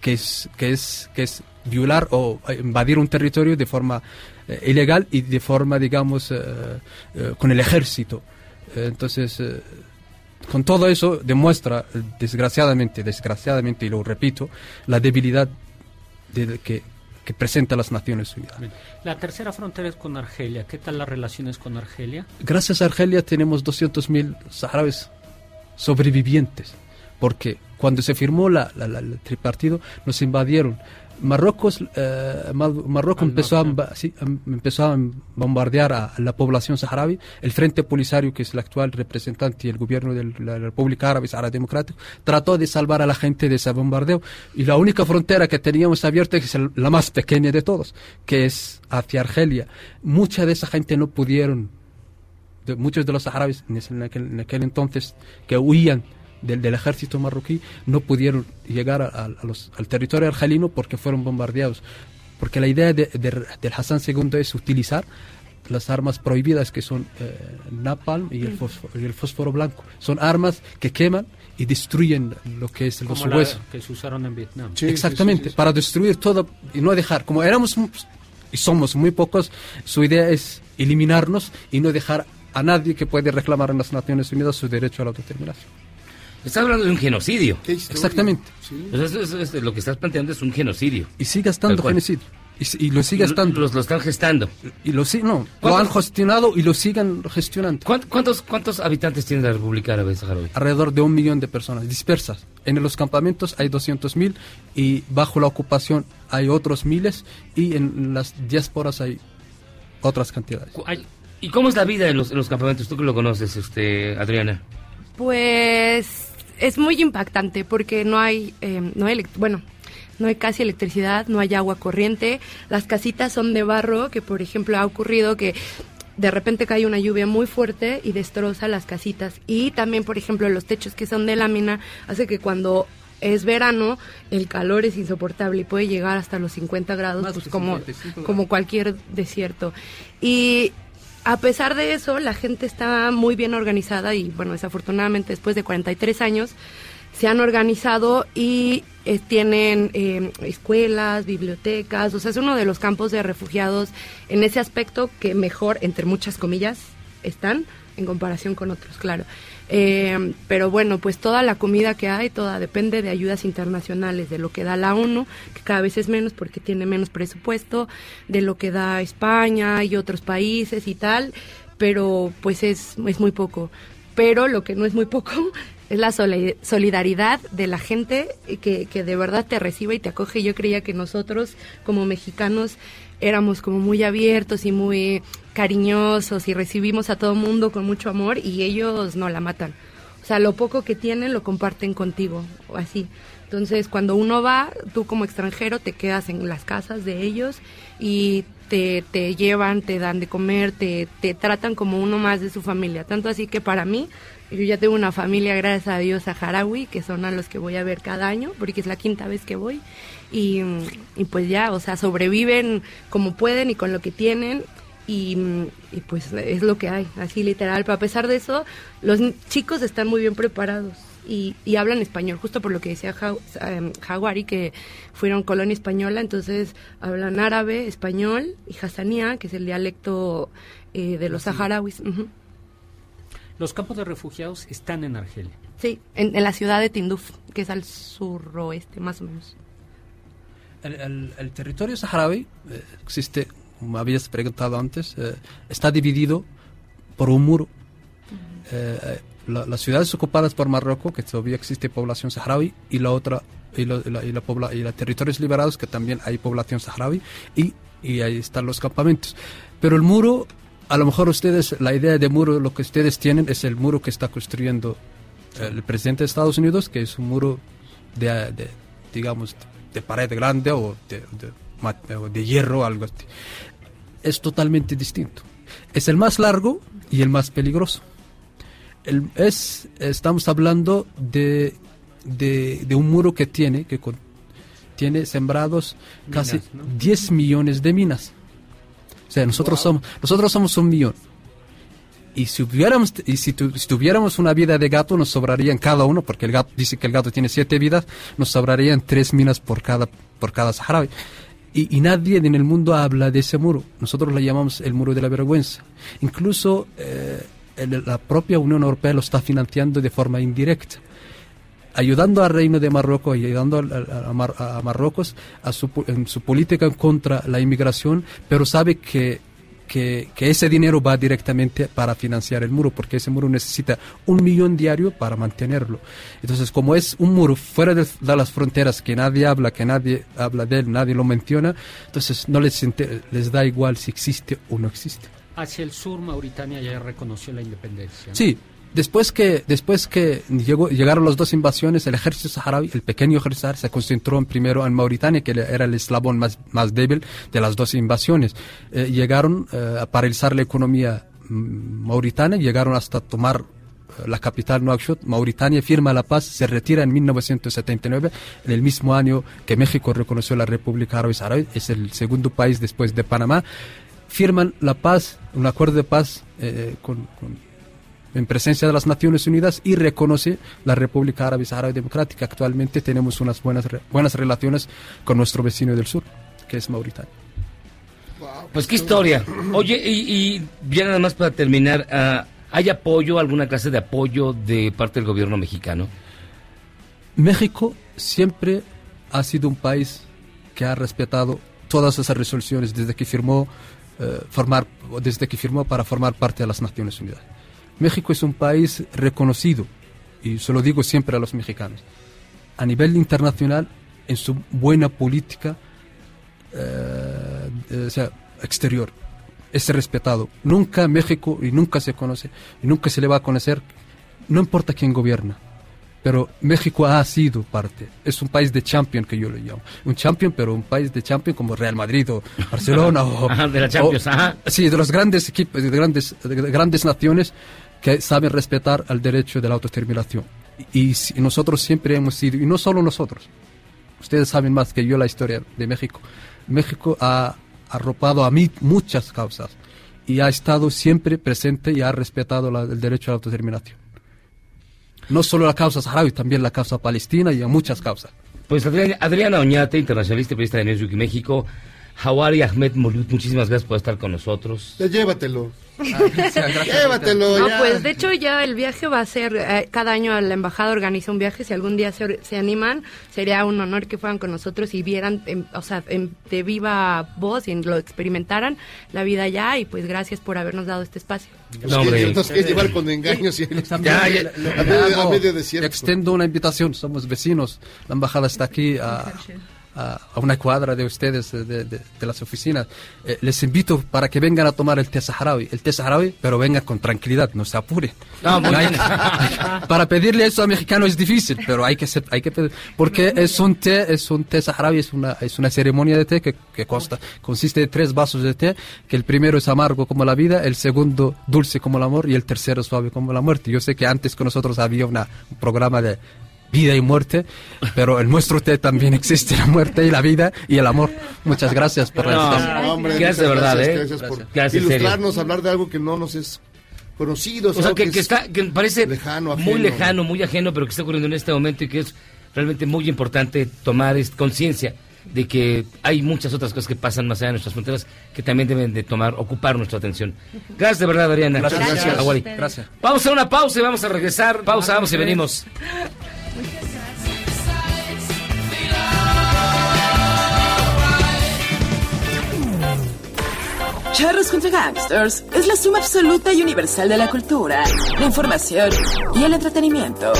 que, es, que, es, que es violar o invadir un territorio de forma eh, ilegal y de forma, digamos, eh, eh, con el ejército. Entonces, con todo eso demuestra, desgraciadamente, desgraciadamente, y lo repito, la debilidad de, que, que presenta las Naciones Unidas. La tercera frontera es con Argelia. ¿Qué tal las relaciones con Argelia? Gracias a Argelia tenemos 200.000 saharauis sobrevivientes, porque cuando se firmó la, la- la- el tripartido nos invadieron. Marruecos, eh, Ma- Marruecos empezó, a, sí, em- empezó a bombardear a, la población saharaui. El Frente Polisario, que es el actual representante y el gobierno de la República Árabe Sahara Democrática, trató de salvar a la gente de ese bombardeo. Y la única frontera que teníamos abierta es el- la más pequeña de todos, que es hacia Argelia. Mucha de esa gente no pudieron de muchos de los saharauis en aquel, en aquel entonces que huían del, del ejército marroquí no pudieron llegar a- a- a los- al territorio argelino porque fueron bombardeados. Porque la idea de, de- del Hassan II es utilizar las armas prohibidas que son eh, napalm y el, fósforo, y el fósforo blanco. Son armas que queman y destruyen lo que es los Como la huesos. que se usaron en Vietnam. Exactamente, para destruir todo y no dejar, como éramos y somos muy pocos, su idea es eliminarnos y no dejar a nadie que puede reclamar en las Naciones Unidas su derecho a la autodeterminación. Estás hablando de un genocidio. Exactamente. O sea, eso- eso- eso- lo que estás planteando es un genocidio. Y sigue estando genocidio. Y, y lo sigue Lo- estando. Los lo están gestando. Y lo, si- no, lo ¿Cuántos- han gestionado y lo siguen gestionando. ¿Cuántos, cuántos habitantes tiene la República Árabe Saharaui? Alrededor de un millón de personas dispersas. En los campamentos hay 200.000 y bajo la ocupación hay otros miles y en las diásporas hay otras cantidades. ¿Y cómo es la vida en los, en los campamentos? Tú que lo conoces, este, Adriana. Pues es muy impactante porque no hay, eh, no hay, bueno, no hay casi electricidad, no hay agua corriente, las casitas son de barro, que por ejemplo ha ocurrido que de repente cae una lluvia muy fuerte y destroza las casitas. Y también, por ejemplo, los techos que son de lámina hace que cuando es verano el calor es insoportable y puede llegar hasta los 50 grados, pues como, 55 como cualquier desierto. Y a pesar de eso, la gente está muy bien organizada y, bueno, desafortunadamente después de 43 años se han organizado y eh, tienen eh, escuelas, bibliotecas, o sea, es uno de los campos de refugiados en ese aspecto que mejor, entre muchas comillas, están en comparación con otros, claro. Eh, pero bueno, pues toda la comida que hay, toda depende de ayudas internacionales, de lo que da la ONU, que cada vez es menos porque tiene menos presupuesto, de lo que da España y otros países y tal, pero pues es, es muy poco. Pero lo que no es muy poco *laughs* es la soli- solidaridad de la gente que, que de verdad te recibe y te acoge. Yo creía que nosotros, como mexicanos, éramos como muy abiertos y muy cariñosos y recibimos a todo mundo con mucho amor y ellos no la matan. O sea, lo poco que tienen lo comparten contigo, o así. Entonces, cuando uno va, tú como extranjero te quedas en las casas de ellos y te, te llevan, te dan de comer, te, te tratan como uno más de su familia. Tanto así que para mí, yo ya tengo una familia, gracias a Dios, saharaui, que son a los que voy a ver cada año, porque es la quinta vez que voy. Y, y pues ya, o sea, sobreviven como pueden y con lo que tienen. Y, y pues es lo que hay, así literal. Pero a pesar de eso, los chicos están muy bien preparados y, y hablan español, justo por lo que decía Ja- em, Jaguari, que fueron colonia española, entonces hablan árabe, español y hassanía, que es el dialecto eh, de los saharauis. Los campos de refugiados están en Argelia. Sí, en, en la ciudad de Tinduf, que es al suroeste, más o menos. El, el- el territorio saharaui eh, existe, como habías preguntado antes, eh, está dividido por un muro. Eh, eh, la- las ciudades ocupadas por Marruecos, que todavía existe población saharaui, y la otra, y, lo- y la, y la y los territorios liberados, que también hay población saharaui, y, y ahí están los campamentos. Pero el muro, a lo mejor ustedes, la idea de muro, lo que ustedes tienen es el muro que está construyendo el presidente de Estados Unidos, que es un muro de, de, digamos, de pared grande o de, de hierro o algo así. Es totalmente distinto. Es el más largo y el más peligroso. El- es, estamos hablando de, de, de un muro que tiene, que con- tiene sembrados casi ¿no? 10 millones de minas. O sea, nosotros, somos, nosotros somos un millón. Y si hubiéramos, y si, si tuviéramos una vida de gato, nos sobrarían cada uno, porque el gato dice que el gato tiene siete vidas, nos sobrarían tres minas por cada, por cada saharaui. Y, y nadie en el mundo habla de ese muro. Nosotros le llamamos el muro de la vergüenza. Incluso eh, la propia Unión Europea lo está financiando de forma indirecta ayudando al Reino de Marruecos y ayudando a, Mar- a Marruecos a su, en su política contra la inmigración, pero sabe que, que, que ese dinero va directamente para financiar el muro, porque ese muro necesita un millón diario para mantenerlo. Entonces, como es un muro fuera de, de las fronteras, que nadie habla, que nadie habla de él, nadie lo menciona, entonces no les, les da igual si existe o no existe. Hacia el sur, Mauritania ya reconoció la independencia. ¿no? Sí, después que, después que llegó, llegaron las dos invasiones, el ejército saharaui, el pequeño ejército saharaui, se concentró en primero en Mauritania, que era el eslabón más, más débil de las dos invasiones. Eh, llegaron eh, a paralizar la economía mm, mauritana, llegaron hasta tomar eh, la capital Nouakchott, Mauritania firma la paz, se retira en 1979, en el mismo año que México reconoció la República Árabe Saharaui, es el segundo país después de Panamá, firman la paz, un acuerdo de paz con- con en presencia de las Naciones Unidas y reconoce la República Árabe Saharaui Democrática. Actualmente tenemos unas buenas, re- buenas relaciones con nuestro vecino del sur, que es Mauritania. Pues qué historia. Oye, y, y ya nada más para terminar, ah, ¿hay apoyo, alguna clase de apoyo de parte del gobierno mexicano? México siempre ha sido un país que ha respetado todas esas resoluciones desde que firmó eh, formar desde que firmó para formar parte de las Naciones Unidas. México es un país reconocido y se lo digo siempre a los mexicanos a nivel internacional en su buena política eh, o sea, exterior es respetado. Nunca México y nunca se conoce y nunca se le va a conocer, no importa quién gobierna. Pero México ha sido parte. Es un país de champion que yo le llamo. Un champion, pero un país de champion como Real Madrid o *laughs* Barcelona o, Ajá, de la Champions, o- ajá. Sí, de los grandes equipos, de grandes, de grandes naciones que saben respetar el derecho de la autodeterminación. Y, si- nosotros siempre hemos sido, y no solo nosotros, ustedes saben más que yo la historia de México. México ha arropado a mí muchas causas y ha estado siempre presente y ha respetado la- el derecho a la autodeterminación. No solo la causa saharaui, también la causa palestina y a muchas causas. Pues Adriana, Oñate, internacionalista y periodista de Newsweek México, Hawari Ahmed Molut, muchísimas gracias por estar con nosotros. Ya llévatelo. *laughs* llévatelo, No, ya. pues de hecho ya el viaje va a ser, eh, cada año la embajada organiza un viaje, si algún día se, se animan, sería un honor que fueran con nosotros y vieran, em, o sea, em, de viva voz y lo experimentaran la vida allá y pues gracias por habernos dado este espacio. No, hombre. Nos quiere llevar con engaños y Ya, ya, le- a medio- a hago- medio desierto. Extendo una invitación, somos vecinos. La embajada está aquí a, a- a una cuadra de ustedes, de, de- de las oficinas. Eh, les invito para que vengan a tomar el té saharaui. El té saharaui, pero vengan con tranquilidad, no se apuren. Ah, No hay- *laughs* para pedirle eso a mexicano es difícil, pero hay que hay que pedir, porque es un té, es un té saharaui, es una, es una ceremonia de té que, que consta, consiste de tres vasos de té, que el primero es amargo como la vida, el segundo dulce como el amor y el tercero suave como la muerte. Yo sé que antes con nosotros había una, un programa de vida y muerte, pero en nuestro té también existe la muerte y la vida y el amor. Muchas gracias por la No. Hombre, Gracias de verdad, gracias, ¿eh? Gracias por Gracias, serio. ilustrarnos, hablar de algo que no nos es conocido. O sea, algo que, que está, que parece lejano, muy lejano, muy ajeno, pero que está ocurriendo en este momento y que es realmente muy importante tomar conciencia de que hay muchas otras cosas que pasan más allá de nuestras fronteras que también deben de tomar, ocupar nuestra atención. Gracias de verdad, Adriana. Gracias. Gracias. Aguari. Gracias. Vamos a hacer una pausa y vamos a regresar. Pausa, vamos y venimos. Charros contra Gangsters es la suma absoluta y universal de la cultura, la información y el entretenimiento.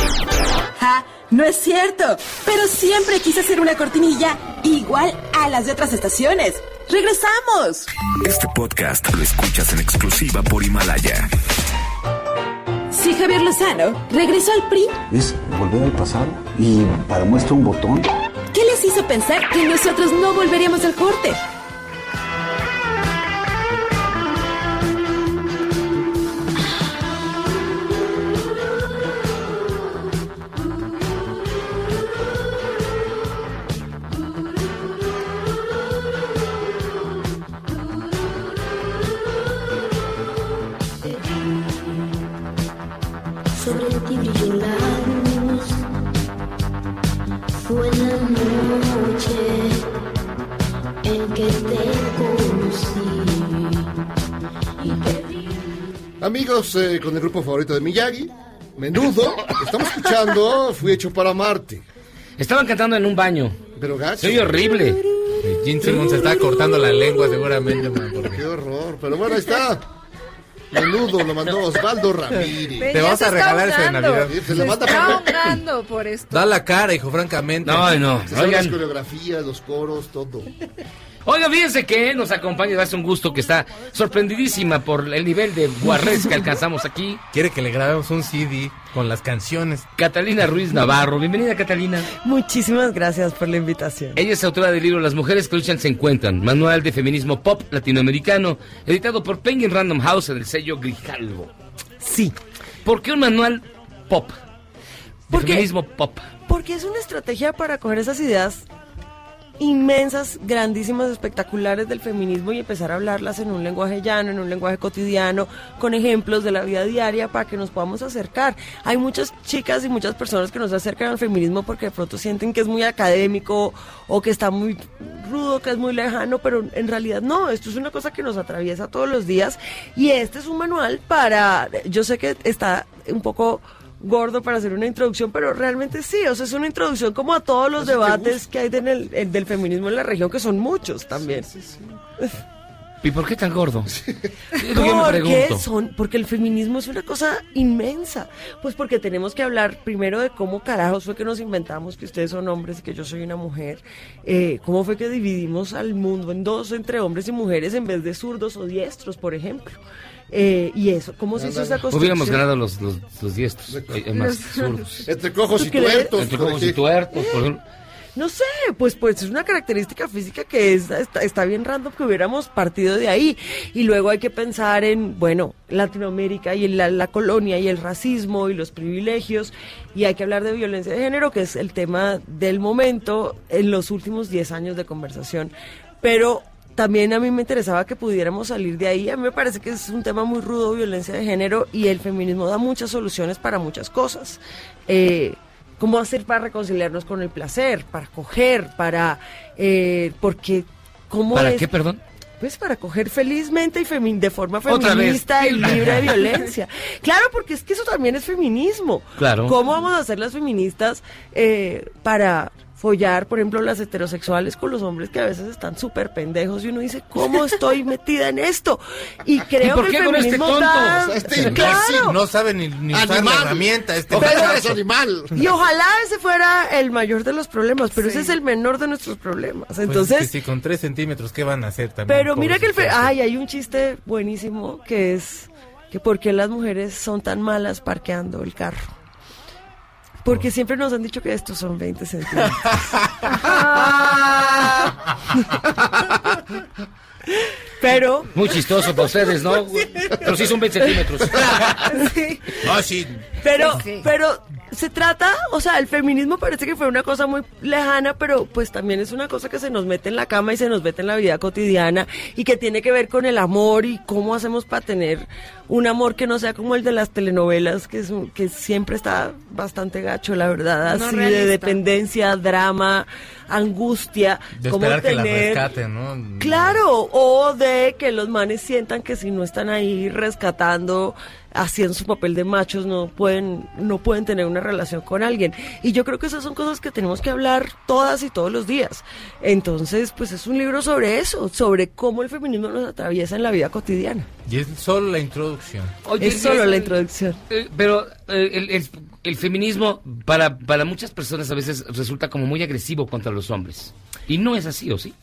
¡Ja! No es cierto, pero siempre quise hacer una cortinilla igual a las de otras estaciones. ¡Regresamos! Este podcast lo escuchas en exclusiva por Himalaya. Si Javier Lozano regresó al PRI, Es volver al pasado y para muestra un botón. ¿qué les hizo pensar que nosotros no volveríamos al corte? Amigos, eh, con el grupo favorito de Miyagi, Menudo, estamos escuchando Fui hecho para Marte. Estaban cantando en un baño. Pero gacho. Se oye horrible. Gene Simmons se está cortando la lengua seguramente, man, porque- Qué horror. Pero bueno, ahí está. Menudo lo mandó Osvaldo Ramírez. Te vamos a regalar eso de Navidad. Sí, Se lo manda Está por... ahogando por esto. Da la cara, hijo, francamente. No, no. Se saben las coreografías, los coros, todo. Oiga, fíjense que nos acompaña, hace un gusto que está sorprendidísima por el nivel de guarrez que alcanzamos aquí. Quiere que le grabemos un CD con las canciones. Catalina Ruiz Navarro. Bienvenida, Catalina. Muchísimas gracias por la invitación. Ella es autora del libro Las mujeres que luchan se encuentran, manual de feminismo pop latinoamericano, editado por Penguin Random House en el sello Grijalvo. Sí. ¿Por qué un manual pop? De Porque- feminismo pop. Porque es una estrategia para coger esas ideas inmensas, grandísimas, espectaculares del feminismo y empezar a hablarlas en un lenguaje llano, en un lenguaje cotidiano, con ejemplos de la vida diaria para que nos podamos acercar. Hay muchas chicas y muchas personas que nos acercan al feminismo porque de pronto sienten que es muy académico o que está muy rudo, que es muy lejano, pero en realidad no, esto es una cosa que nos atraviesa todos los días y este es un manual para, yo sé que está un poco gordo para hacer una introducción, pero realmente sí, o sea, es una introducción como a todos los debates que hay en el- en- del feminismo en la región, que son muchos también. *laughs* ¿Y por qué tan gordo? *laughs* Porque, pregunto. son, porque el feminismo es una cosa inmensa. Pues porque tenemos que hablar primero de cómo carajos fue que nos inventamos que ustedes son hombres y que yo soy una mujer. Eh, cómo fue que dividimos al mundo en dos, entre hombres y mujeres, en vez de zurdos o diestros, por ejemplo. Eh, y eso, ¿cómo se hizo esa construcción? Hubiéramos ganado los, los, los diestros. Hay más *laughs* Los- zurdos. Entre cojos ¿Tú y tuertos. Entre cojos y tuertos. por ejemplo. No sé, pues pues es una característica física que es- está, bien random que hubiéramos partido de ahí. Y luego hay que pensar en, bueno, Latinoamérica y la, la colonia y el racismo y los privilegios. Y hay que hablar de violencia de género, que es el tema del momento en los últimos 10 años de conversación. Pero también a mí me interesaba que pudiéramos salir de ahí. A mí me parece que es un tema muy rudo, violencia de género, y el feminismo da muchas soluciones para muchas cosas. Eh, ¿Cómo hacer para reconciliarnos con el placer, para coger, para... eh, porque cómo ¿Para es- qué, perdón? Pues para coger felizmente y femi- de forma feminista y *laughs* libre de violencia. Claro, porque es que eso también es feminismo. Claro. ¿Cómo vamos a hacer las feministas eh, para follar, por ejemplo, las heterosexuales con los hombres que a veces están súper pendejos y uno dice, ¿cómo estoy metida en esto? Y creo por que qué el con este feminismo tonto? da- este claro. imbécil no sabe ni, ni usar la Animal. herramienta. Este Pero- muchacho. animal. Y ojalá ese fuera el mayor de los problemas, pero ese es el menor de nuestros problemas. Pues es Entonces, que si con tres centímetros, ¿qué van a hacer también? Pero mira que el... fe-? Ay, hay un chiste buenísimo que es que por qué las mujeres son tan malas parqueando el carro. Porque siempre nos han dicho que estos son 20 centímetros. *laughs* Pero... Muy chistoso para ustedes, ¿no? *laughs* Pero sí son 20 centímetros. Sí. Ah, sí. Pero, Sí. pero se trata, o sea, el feminismo parece que fue una cosa muy lejana, pero pues también es una cosa que se nos mete en la cama y se nos mete en la vida cotidiana y que tiene que ver con el amor y cómo hacemos para tener un amor que no sea como el de las telenovelas, que es que siempre está bastante gacho, la verdad, No así realista. de dependencia, drama, angustia, De cómo esperar que la tener- rescaten, ¿no? Claro, o de que los manes sientan que si no están ahí rescatando, haciendo su papel de machos, no pueden, no pueden tener una relación con alguien. Y yo creo que esas son cosas que tenemos que hablar todas y todos los días. Entonces, pues es un libro sobre eso, sobre cómo el feminismo nos atraviesa en la vida cotidiana. Y es solo la introducción. Oye, es solo la introducción. Eh, pero eh, el, el- el feminismo para, para muchas personas a veces resulta como muy agresivo contra los hombres. Y no es así, ¿o sí?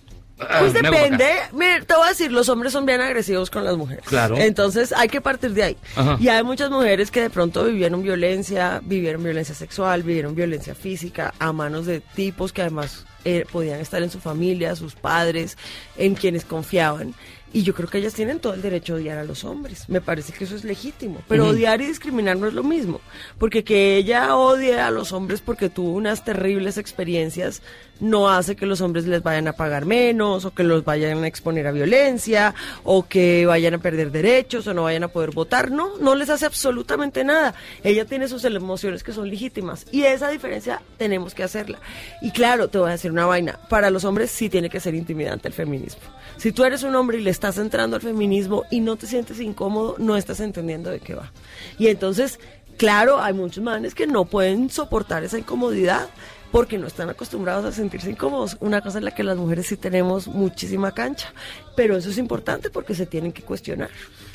Ah, Pues depende. Mira, te voy a decir, los hombres son bien agresivos con las mujeres. Claro. Entonces hay que partir de ahí. Ajá. Y hay muchas mujeres que de pronto vivieron violencia, vivieron violencia sexual, vivieron violencia física a manos de tipos que además eh, podían estar en su familia, sus padres, en quienes confiaban. Y yo creo que ellas tienen todo el derecho a odiar a los hombres. Me parece que eso es legítimo. Pero odiar y discriminar no es lo mismo. Porque que ella odie a los hombres porque tuvo unas terribles experiencias no hace que los hombres les vayan a pagar menos o que los vayan a exponer a violencia o que vayan a perder derechos o no vayan a poder votar. No, no les hace absolutamente nada. Ella tiene sus emociones que son legítimas y esa diferencia tenemos que hacerla. Y claro, te voy a decir una vaina. Para los hombres sí tiene que ser intimidante el feminismo. Si tú eres un hombre y le estás entrando al feminismo y no te sientes incómodo, no estás entendiendo de qué va. Y entonces, claro, hay muchos manes que no pueden soportar esa incomodidad porque no están acostumbrados a sentirse incómodos. Una cosa en la que las mujeres sí tenemos muchísima cancha, pero eso es importante porque se tienen que cuestionar.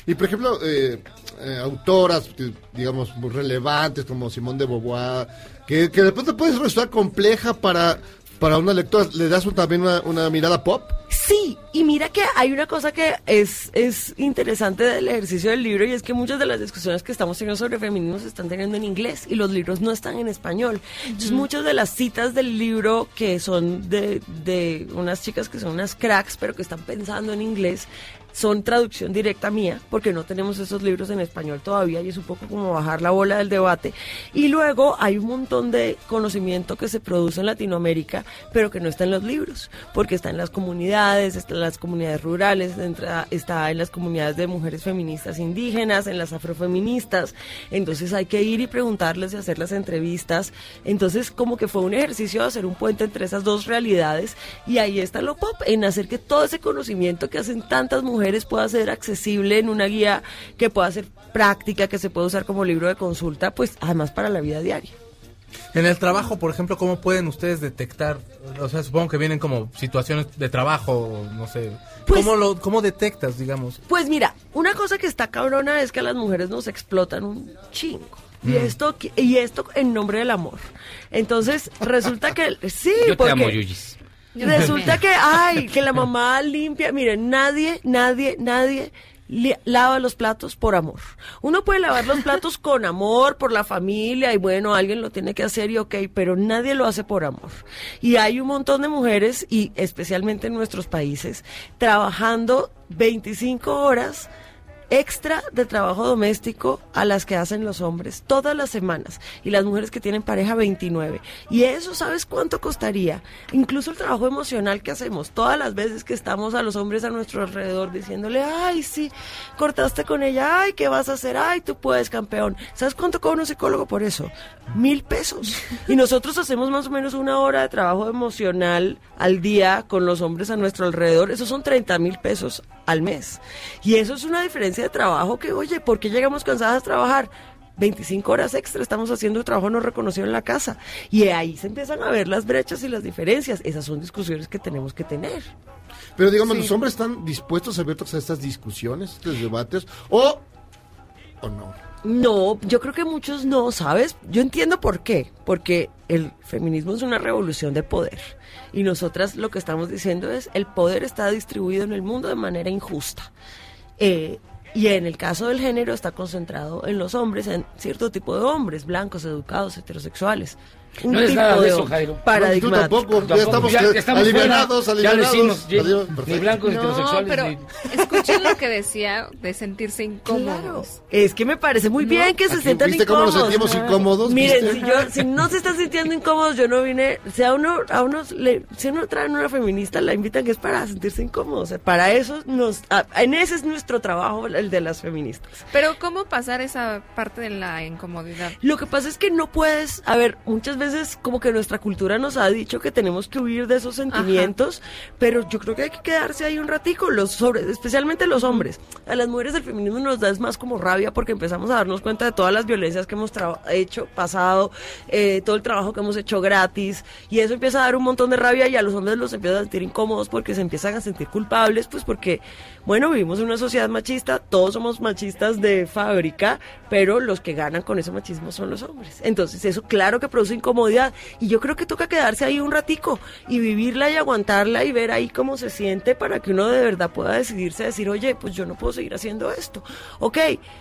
Y por ejemplo, eh, eh, autoras, que, digamos, muy relevantes como Simón de Beauvoir, que, que de pronto puede resultar compleja para, para una lectora, ¿le das un- también una, una mirada pop? Sí, y mira que hay una cosa que es, es interesante del ejercicio del libro y es que muchas de las discusiones que estamos teniendo sobre feminismo se están teniendo en inglés y los libros no están en español. Entonces muchas de las citas del libro que son de, de unas chicas que son unas cracks pero que están pensando en inglés son traducción directa mía, porque no tenemos esos libros en español todavía y es un poco como bajar la bola del debate. Y luego hay un montón de conocimiento que se produce en Latinoamérica, pero que no está en los libros, porque está en las comunidades, está en las comunidades rurales, está en las comunidades de mujeres feministas indígenas, en las afrofeministas. Entonces hay que ir y preguntarles y hacer las entrevistas. Entonces como que fue un ejercicio de hacer un puente entre esas dos realidades y ahí está lo pop, en hacer que todo ese conocimiento que hacen tantas mujeres pueda ser accesible en una guía que pueda ser práctica, que se pueda usar como libro de consulta, pues además para la vida diaria. En el trabajo, por ejemplo, ¿cómo pueden ustedes detectar? O sea, supongo que vienen como situaciones de trabajo, no sé. Pues- ¿Cómo, lo, ¿Cómo detectas, digamos? Pues mira, una cosa que está cabrona es que a las mujeres nos explotan un chingo. Y Mm. esto y esto en nombre del amor. Entonces, resulta que *laughs* sí, Yo te porque amo, Yuyis. *laughs* Resulta que, ay, que la *laughs* mamá limpia. Miren, nadie, nadie, nadie lava los platos por amor. Uno puede lavar los platos *laughs* con amor, por la familia, y bueno, alguien lo tiene que hacer y ok, pero nadie lo hace por amor. Y hay un montón de mujeres, y especialmente en nuestros países, trabajando 25 horas extra de trabajo doméstico a las que hacen los hombres todas las semanas y las mujeres que tienen pareja 29. Y eso, ¿sabes cuánto costaría? Incluso el trabajo emocional que hacemos todas las veces que estamos a los hombres a nuestro alrededor diciéndole, ay, sí, cortaste con ella, ay, ¿qué vas a hacer? Ay, tú puedes, campeón. ¿Sabes cuánto cobra un psicólogo por eso? Mil pesos. Y nosotros hacemos más o menos una hora de trabajo emocional al día con los hombres a nuestro alrededor. Esos son 30 mil pesos al mes. Y eso es una diferencia de trabajo que, oye, ¿por qué llegamos cansadas a trabajar? 25 horas extra estamos haciendo trabajo no reconocido en la casa. Y ahí se empiezan a ver las brechas y las diferencias. Esas son discusiones que tenemos que tener. Pero digamos, Sí. ¿los hombres están dispuestos, abiertos a estas discusiones, estos debates? ¿O, o no? No, yo creo que muchos no, ¿sabes? Yo entiendo por qué. Porque el feminismo es una revolución de poder. Y nosotras lo que estamos diciendo es, el poder está distribuido en el mundo de manera injusta. Eh, y en el caso del género está concentrado en los hombres, en cierto tipo de hombres, blancos, educados, heterosexuales. Un No es nada de eso, Jairo. paradigmático. No, tú tampoco, ya estamos ya que- estamos alivianados, fuera, Ya lo hicimos. ya- ni blancos, ni No, heterosexuales. pero ni- escuchen lo que decía de sentirse incómodos. Es que me parece muy bien que se sientan ¿viste cómo nos incómodos. sentimos incómodos? Miren, si, yo, si no se están sintiendo incómodos, yo no vine. Si a uno, a unos le, si uno trae una feminista, la invitan que es para sentirse incómodos. O sea, para eso nos, a- en ese es nuestro trabajo, el de las feministas. Pero ¿cómo pasar esa parte de la incomodidad? Lo que pasa es que no puedes, a ver, muchas veces como que nuestra cultura nos ha dicho que tenemos que huir de esos sentimientos, pero yo creo que hay que quedarse ahí un ratico, los sobre, especialmente los hombres. A las mujeres del feminismo nos da es más como rabia porque empezamos a darnos cuenta de todas las violencias que hemos hecho, pasado, eh, todo el trabajo que hemos hecho gratis, y eso empieza a dar un montón de rabia y a los hombres los empiezan a sentir incómodos porque se empiezan a sentir culpables, pues porque, bueno, vivimos en una sociedad machista, todos somos machistas de fábrica, pero los que ganan con ese machismo son los hombres. Entonces eso claro que produce incomodidad y yo creo que toca quedarse ahí un ratico y vivirla y aguantarla y ver ahí cómo se siente para que uno de verdad pueda decidirse a decir, oye, pues yo no puedo seguir haciendo esto. Ok,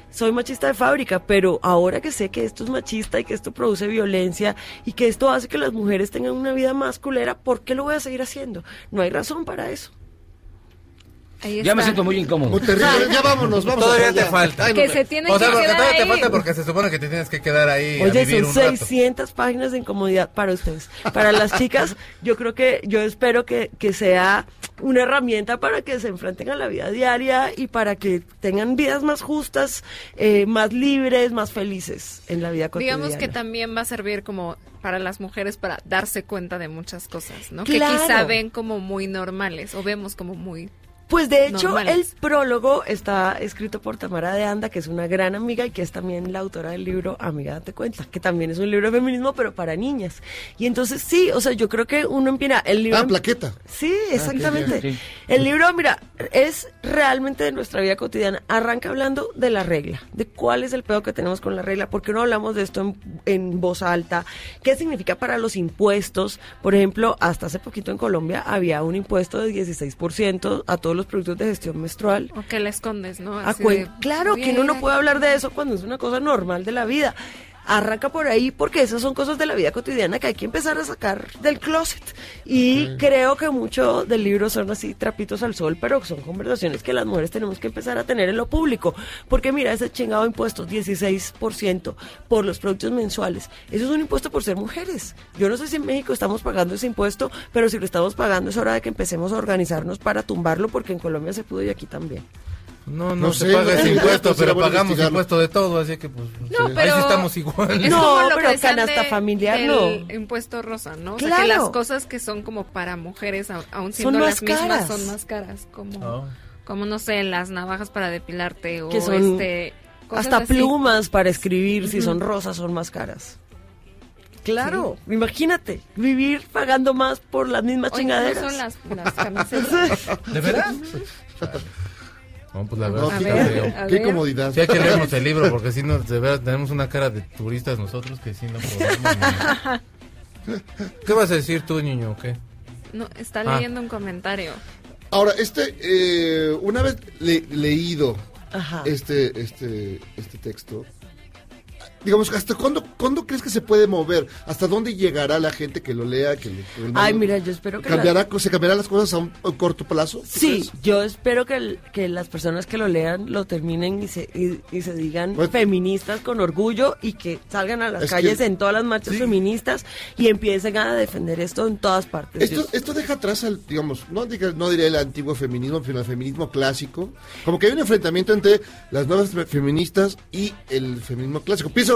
soy machista de fábrica, pero ahora que sé que esto es machista y que esto produce violencia y que esto hace que las mujeres tengan una vida más culera, ¿por qué lo voy a seguir haciendo? No hay razón para eso. Ya me siento muy incómodo. Muy terrible. Ya vámonos, vamos. Todavía te falta. Ay, no, Que no. se tienen O sea, que porque quedar todavía te falta porque se supone que te tienes que quedar ahí a Oye, vivir son un rato. 600 páginas de incomodidad para ustedes. Para las chicas, yo creo que, yo espero que, que sea una herramienta para que se enfrenten a la vida diaria y para que tengan vidas más justas, eh, más libres, más felices en la vida cotidiana. Digamos que también va a servir como para las mujeres para darse cuenta de muchas cosas, ¿no? Claro. Que quizá ven como muy normales o vemos como muy Pues de hecho, normales. el prólogo está escrito por Tamara de Anda, que es una gran amiga y que es también la autora del libro Amiga Date Cuenta, que también es un libro de feminismo, pero para niñas. Y entonces sí, o sea, yo creo que uno empieza el libro... Ah, plaqueta. Sí, exactamente. sí. El libro, mira, es realmente de nuestra vida cotidiana. Arranca hablando de la regla, de cuál es el pedo que tenemos con la regla, por qué no hablamos de esto en, en voz alta, qué significa para los impuestos. Por ejemplo, hasta hace poquito en Colombia había un impuesto de 16% a todos los productos de gestión menstrual. o que la escondes, ¿no? Así de, claro que uno no puede hablar de eso cuando es una cosa normal de la vida. Arranca por ahí porque esas son cosas de la vida cotidiana que hay que empezar a sacar del closet. Y creo que mucho del libro son así trapitos al sol, pero son conversaciones que las mujeres tenemos que empezar a tener en lo público. Porque mira, ese chingado impuesto, 16% por los productos mensuales. Eso es un impuesto por ser mujeres. Yo no sé si en México estamos pagando ese impuesto, pero si lo estamos pagando es hora de que empecemos a organizarnos para tumbarlo porque en Colombia se pudo y aquí también. No, no, No se sé, paga ese impuesto, pero pagamos impuesto de todo, así que pues No, ahí pero sí estamos igual. Es No, pero canasta de- familiar, no. impuesto rosa, ¿no? O sea, Claro. que las cosas que son como para mujeres, a- aun siendo las mismas, caras. son más caras. Como, Oh. como no sé, las navajas para depilarte o Que son este... cosas Hasta así. plumas para escribir, si son rosas, son más caras. Claro, imagínate, vivir pagando más por las mismas O chingaderas. las, las camisetas. ¿De verdad? *laughs* No, pues la verdad sí qué, creo. a qué ver. comodidad. Sí hay que leernos el libro, porque si no, de verdad, tenemos una cara de turistas nosotros que sí no podemos. ¿Qué vas a decir tú, niño, o qué? No, está Ah. leyendo un comentario. Ahora, este, eh, una vez le- leído Ajá. este, este, este texto, digamos, ¿hasta cuándo, cuándo crees que se puede mover? ¿Hasta dónde llegará la gente que lo lea? Que, le- que el Ay, mira, yo espero que... ¿Cambiará, ¿Se cambiarán las cosas a un, a un corto plazo? ¿Tú Sí, crees? yo espero que, el- que las personas que lo lean lo terminen y se, y, y se digan Pues- feministas con orgullo y que salgan a las Es calles que- en todas las marchas feministas y empiecen a defender esto en todas partes. Esto, esto deja atrás al, digamos, no, diga- no diré el antiguo feminismo, sino el feminismo clásico. Como que hay un enfrentamiento entre las nuevas fe- feministas y el feminismo clásico. Pienso,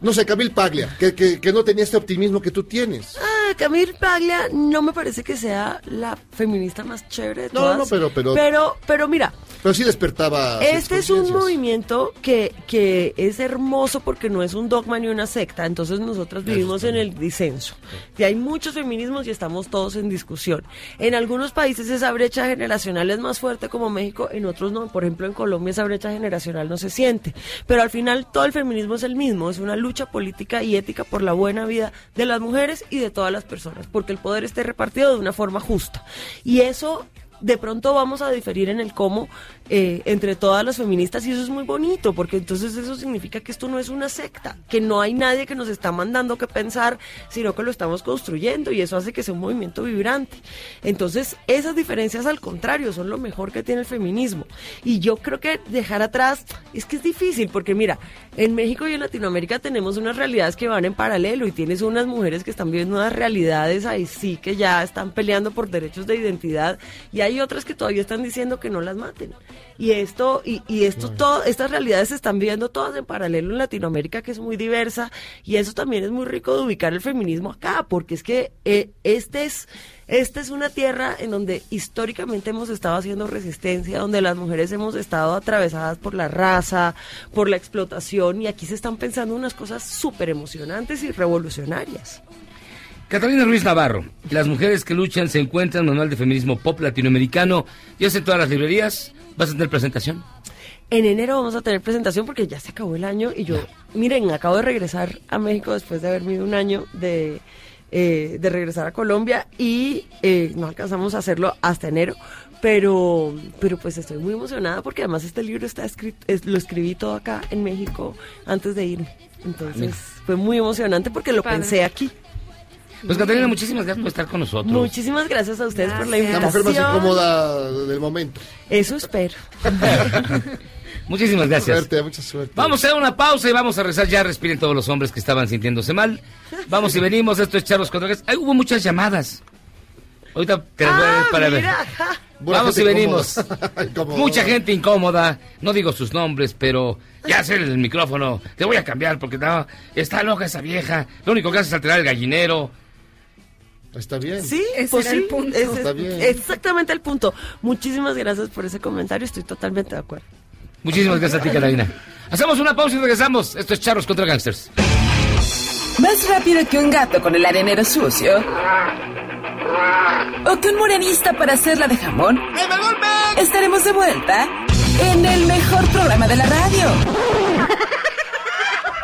no sé, Camille Paglia, que, que, que no tenía este optimismo que tú tienes. Ah, Camille Paglia no me parece que sea la feminista más chévere de No, todas. no, pero- pero- Pero, pero mira, Pero sí despertaba. Este es un movimiento que, que es hermoso porque no es un dogma ni una secta, entonces nosotros vivimos en el disenso. Y hay muchos feminismos y estamos todos en discusión. En algunos países esa brecha generacional es más fuerte como México, en otros no. Por ejemplo, en Colombia esa brecha generacional no se siente. Pero al final todo el feminismo es el mismo, es una lucha política y ética por la buena vida de las mujeres y de todas las personas, porque el poder esté repartido de una forma justa. Y eso de pronto vamos a diferir en el cómo eh, entre todas las feministas y eso es muy bonito porque entonces eso significa que esto no es una secta, que no hay nadie que nos está mandando que pensar, sino que lo estamos construyendo y eso hace que sea un movimiento vibrante. Entonces esas diferencias al contrario son lo mejor que tiene el feminismo y yo creo que dejar atrás es que es difícil porque mira, en México y en Latinoamérica tenemos unas realidades que van en paralelo y tienes unas mujeres que están viviendo unas realidades ahí sí que ya están peleando por derechos de identidad y hay otras que todavía están diciendo que no las maten. Y esto, y, y esto, todo, estas realidades se están viendo todas en paralelo en Latinoamérica, que es muy diversa, y eso también es muy rico de ubicar el feminismo acá, porque es que eh, este es, esta es una tierra en donde históricamente hemos estado haciendo resistencia, donde las mujeres hemos estado atravesadas por la raza, por la explotación, y aquí se están pensando unas cosas súper emocionantes y revolucionarias. Catalina Ruiz Navarro, las mujeres que luchan se encuentran manual de feminismo pop latinoamericano. Ya en todas las librerías. ¿Vas a tener presentación? En enero vamos a tener presentación porque ya se acabó el año y yo, miren, acabo de regresar a México después de haber vivido un año de, eh, de regresar a Colombia y eh, no alcanzamos a hacerlo hasta enero. Pero, pero pues estoy muy emocionada porque además este libro está escrito, es- lo escribí todo acá en México antes de irme. Entonces Mira. fue muy emocionante porque lo Padre. pensé aquí. Pues Catalina, muchísimas gracias por estar con nosotros. Muchísimas gracias a ustedes por la La invitación. mujer más incómoda del momento. Eso espero. *laughs* Muchísimas gracias. Suerte, mucha suerte. Vamos a hacer una pausa y vamos a rezar. Ya respiren todos los hombres que estaban sintiéndose mal. Vamos y venimos. Esto es Charlos contra. Ay, hubo muchas llamadas. Ahorita te las voy a ver para ver. Buena Vamos y venimos. *laughs* Mucha gente incómoda. No digo sus nombres, pero ya sé el micrófono. Te voy a cambiar porque no, está loca esa vieja. Lo único que hace es alterar el gallinero. Está bien. Sí, Ese pues era sí, el punto. ese Está es bien. exactamente el punto. Muchísimas gracias por ese comentario, estoy totalmente de acuerdo. Muchísimas gracias a ti, Catalina. Hacemos una pausa y regresamos. Esto es Charlos contra Gangsters. Más rápido que un gato con el arenero sucio. O que un morenista para hacerla de jamón. Estaremos de vuelta en el mejor programa de la radio.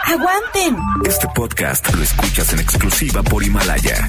¡Aguanten! Este podcast lo escuchas en exclusiva por Himalaya.